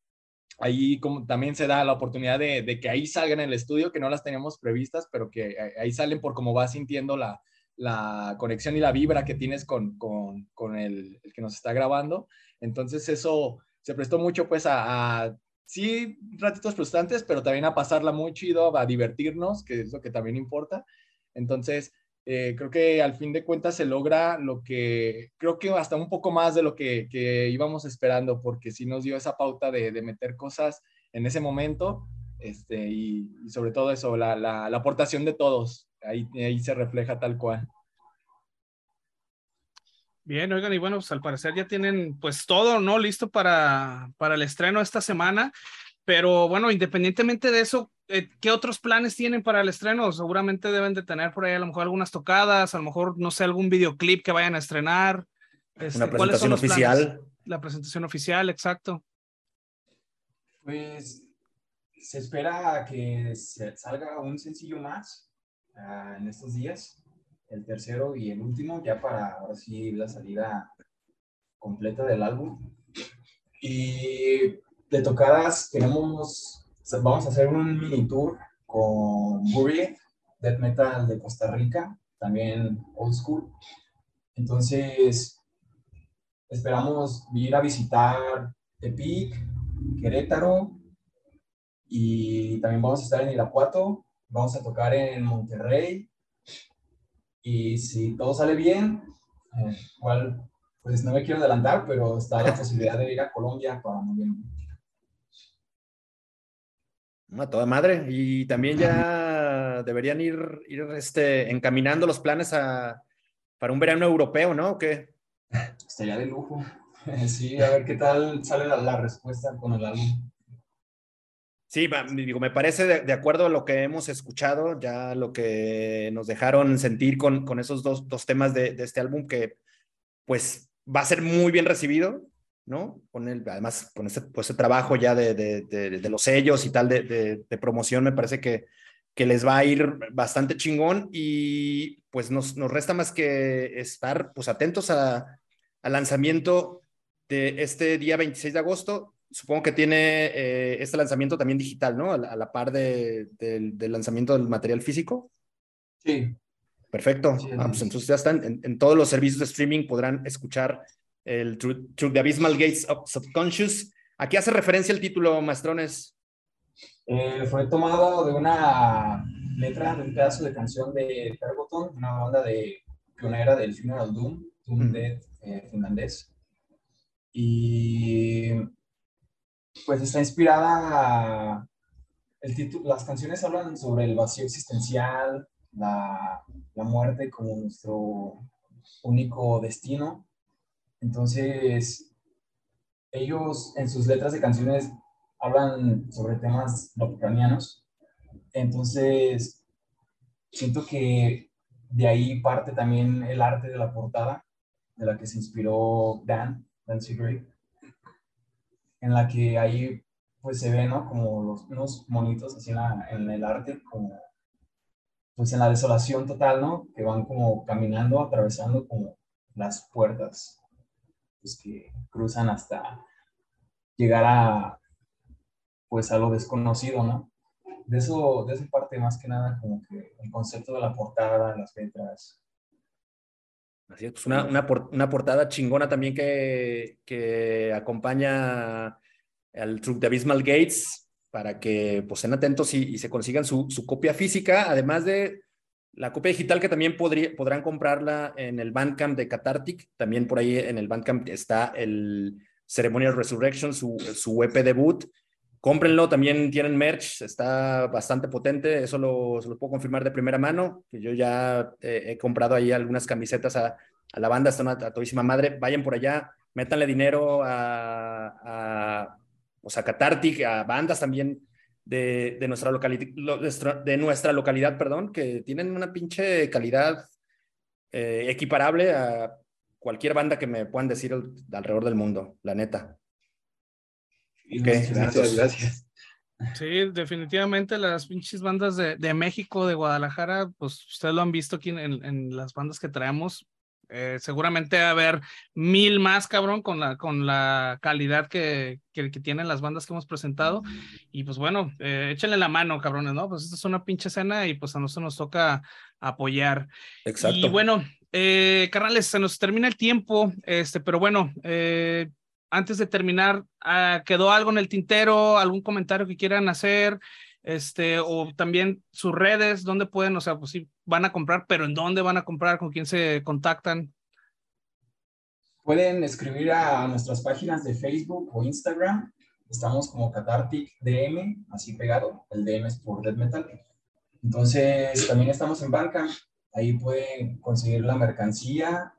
ahí como también se da la oportunidad de, que ahí salgan en el estudio, que no las teníamos previstas, pero que ahí salen por cómo vas sintiendo la, la conexión y la vibra que tienes con, con, con el, que nos está grabando. Entonces eso se prestó mucho pues a, a, sí, ratitos frustrantes, pero también a pasarla muy chido, a divertirnos, que es lo que también importa. Entonces, eh, creo que al fin de cuentas se logra lo que, creo que hasta un poco más de lo que, que íbamos esperando, porque sí nos dio esa pauta de, de meter cosas en ese momento, este, y, y sobre todo eso, la, la, la aportación de todos, ahí, ahí se refleja tal cual. Bien, oigan, y bueno, pues al parecer ya tienen pues todo, ¿no? Listo para, para el estreno esta semana. Pero bueno, independientemente de eso, eh, ¿qué otros planes tienen para el estreno? Seguramente deben de tener por ahí a lo mejor algunas tocadas, a lo mejor, no sé, algún videoclip que vayan a estrenar. Este, Una presentación oficial. Planes? La presentación oficial, exacto. Pues se espera que salga un sencillo más uh, en estos días el tercero y el último, ya para ahora sí la salida completa del álbum. Y de tocadas tenemos, vamos a hacer un mini tour con Bury, Death Metal de Costa Rica, también old school. Entonces, esperamos ir a visitar Tepic, Querétaro, y también vamos a estar en Irapuato, vamos a tocar en Monterrey, y si todo sale bien, eh, igual, pues no me quiero adelantar, pero está la posibilidad de ir a Colombia para noviembre. A toda madre. Y también ya deberían ir, ir este, encaminando los planes a, para un verano europeo, ¿no? ¿O qué? Estaría de lujo. Sí, a ver qué tal sale la, la respuesta con el álbum. Sí, digo, me parece de, acuerdo a lo que hemos escuchado, ya lo que nos dejaron sentir con, con esos dos, dos temas de, este álbum, que pues va a ser muy bien recibido, ¿no? Con el, además, con este, pues, este trabajo ya de, de, los sellos y tal de, promoción, me parece que, que les va a ir bastante chingón y pues nos, nos resta más que estar pues atentos a, al lanzamiento de este día 26 de agosto supongo que tiene eh, este lanzamiento también digital, ¿no? A la, a la par de, de, del lanzamiento del material físico. Sí. Perfecto. Sí, ah, pues entonces ya están en, en, todos los servicios de streaming, podrán escuchar el Through the Abysmal Gates of Subconscious. ¿A qué hace referencia el título, Mastrones? Eh, fue tomado de una letra, de un pedazo de canción de Pergoton, una banda de pionera del Funeral Doom, Doom mm. Dead eh, finlandés. Y pues está inspirada, el título, las canciones hablan sobre el vacío existencial, la, la muerte como nuestro único destino. Entonces, ellos en sus letras de canciones hablan sobre temas lovecraftianos. Entonces, siento que de ahí parte también el arte de la portada, de la que se inspiró Dan, Dan Seagrave en la que ahí pues se ve, ¿no? Como los, unos monitos así en, el arte, como pues en la desolación total, ¿no? Que van como caminando, atravesando como las puertas, pues que cruzan hasta llegar a pues a lo desconocido, ¿no? De eso, de esa parte más que nada como que el concepto de la portada, las letras, Así es, pues una, una, portada chingona también que, acompaña al Truck de Abysmal Gates para que pues, estén atentos y, se consigan su, copia física, además de la copia digital que también podrán comprarla en el Bandcamp de Cathartic. También por ahí en el Bandcamp está el Ceremonial Resurrection, su, su EP debut, Cómprenlo, también tienen merch, está bastante potente, eso lo, se lo puedo confirmar de primera mano, que yo ya eh, he comprado ahí algunas camisetas a, la banda, están a, a todísima madre, vayan por allá, métanle dinero a, a, o sea, a bandas también de, de, nuestra localidad, de nuestra localidad, perdón, que tienen una pinche calidad eh, equiparable a cualquier banda que me puedan decir alrededor del mundo, la neta. Okay, gracias, gracias. Sí, definitivamente las pinches bandas de, de, México, de Guadalajara, pues ustedes lo han visto aquí en, en las bandas que traemos, eh, seguramente va a haber mil más, cabrón, con la, con la calidad que, que, tienen las bandas que hemos presentado. Y pues bueno, eh, échenle la mano, cabrones, ¿no? Pues esta es una pinche escena y pues a nosotros nos toca apoyar. Exacto. Y bueno, eh, carnales, se nos termina el tiempo, este, pero bueno, eh, antes de terminar, ah, ¿quedó algo en el tintero? ¿Algún comentario que quieran hacer? Este, o también sus redes, ¿dónde pueden? O sea, pues sí, van a comprar, pero ¿en dónde van a comprar? ¿Con quién se contactan? Pueden escribir a nuestras páginas de Facebook o Instagram. Estamos como Catartic DM, así pegado. El DM es por Dead Metal. Entonces, también estamos en banca. Ahí pueden conseguir la mercancía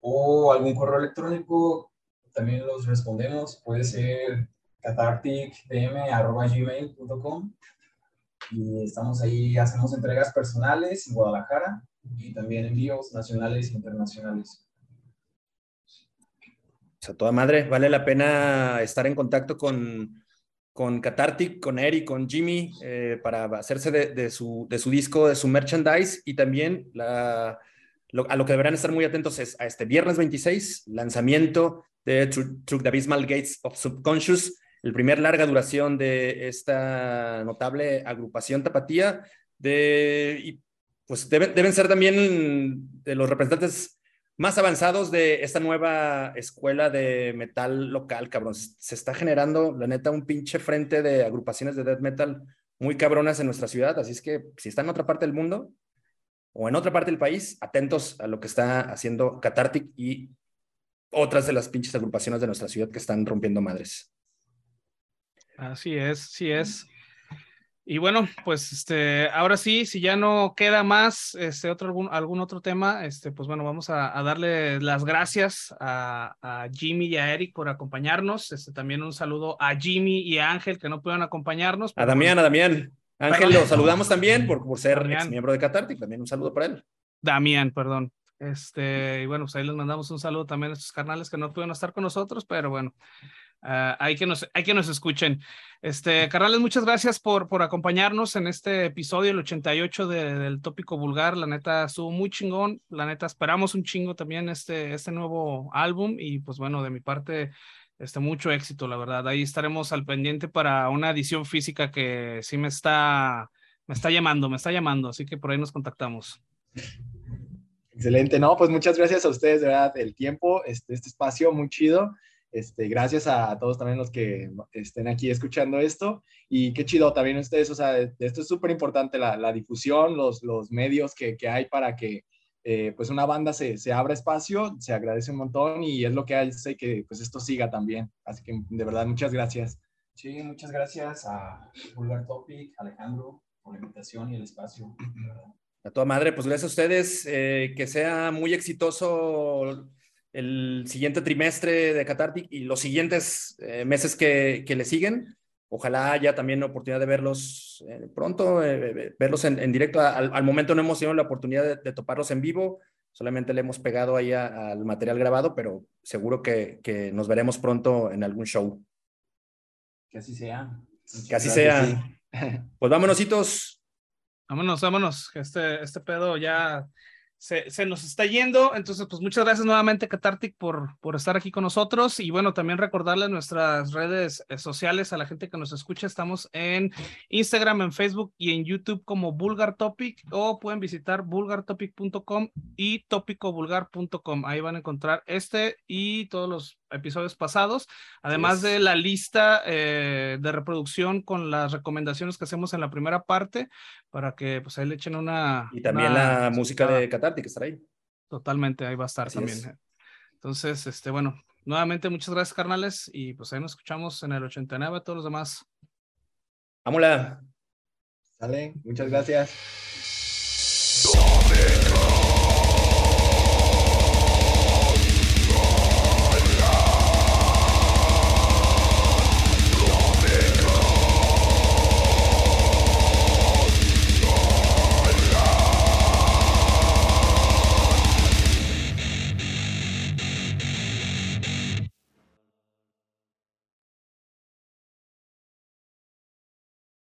o algún correo electrónico también los respondemos. Puede ser catarticdm.gmail.com y estamos ahí, hacemos entregas personales en Guadalajara y también envíos nacionales e internacionales. O sea, toda madre, vale la pena estar en contacto con, con Catartic, con Eric, con Jimmy, eh, para hacerse de, su, de su disco, de su merchandise y también la, a lo que deberán estar muy atentos es a este viernes 26, lanzamiento de Through, the Abysmal Gates of Subconscious, el primer larga duración de esta notable agrupación tapatía, de, y pues deben, deben ser también de los representantes más avanzados de esta nueva escuela de metal local, cabrón. Se está generando, la neta, un pinche frente de agrupaciones de death metal muy cabronas en nuestra ciudad, así es que si está en otra parte del mundo o en otra parte del país, atentos a lo que está haciendo Cathartic y otras de las pinches agrupaciones de nuestra ciudad que están rompiendo madres. Así es, sí es. Y bueno, pues este, ahora sí, si ya no queda más, este, otro, algún, algún otro tema, este, pues bueno, vamos a, darle las gracias a, Jimmy y a Eric por acompañarnos. Este, también un saludo a Jimmy y a Ángel que no puedan acompañarnos. A Damián, a Damián. Ángel, lo saludamos también por, por ser miembro de Catartic. También un saludo para él. Damián, perdón. Este, y bueno, pues ahí les mandamos un saludo también a estos carnales que no pudieron estar con nosotros, pero bueno, uh, hay, que nos, hay que nos escuchen. Este, carnales, muchas gracias por, por acompañarnos en este episodio, el 88 del tópico vulgar. La neta estuvo muy chingón. La neta esperamos un chingo también este, este nuevo álbum y pues bueno, de mi parte, este, mucho éxito, la verdad. Ahí estaremos al pendiente para una edición física que sí me está, me está llamando, me está llamando, así que por ahí nos contactamos. Excelente, no, pues muchas gracias a ustedes, de verdad, el tiempo, este, este espacio muy chido. Este, gracias a todos también los que estén aquí escuchando esto y qué chido también ustedes, o sea, esto es súper importante, la, la, difusión, los, los medios que, que hay para que eh, pues una banda se, se, abra espacio, se agradece un montón y es lo que hace que pues esto siga también. Así que de verdad, muchas gracias. Sí, muchas gracias a Vulgar Topic, Alejandro, por la invitación y el espacio. A toda madre, pues gracias a ustedes. Eh, que sea muy exitoso el siguiente trimestre de Catartic y los siguientes eh, meses que, que, le siguen. Ojalá haya también oportunidad de verlos eh, pronto, verlos en, directo. Al, momento no hemos tenido la oportunidad de, toparlos en vivo, solamente le hemos pegado ahí al material grabado, pero seguro que, que, nos veremos pronto en algún show. Que así sea. que así sea. Pues vámonos, Vámonos, vámonos. Este, este pedo ya se, nos está yendo. Entonces, pues muchas gracias nuevamente, Catartic, por, por estar aquí con nosotros. Y bueno, también recordarles nuestras redes eh, sociales a la gente que nos escucha. Estamos en Instagram, en Facebook y en YouTube como Vulgar Topic o pueden visitar vulgartopic.com y topicovulgar.com. Ahí van a encontrar este y todos los episodios pasados, además de la lista eh, de reproducción con las recomendaciones que hacemos en la primera parte, para que pues ahí le echen una... Y también la música de Catártica estará ahí. Totalmente, ahí va a estar también. Entonces, este, bueno, nuevamente muchas gracias, carnales, y pues ahí nos escuchamos en el 89 a todos los demás. Vámonos. Sale, muchas gracias.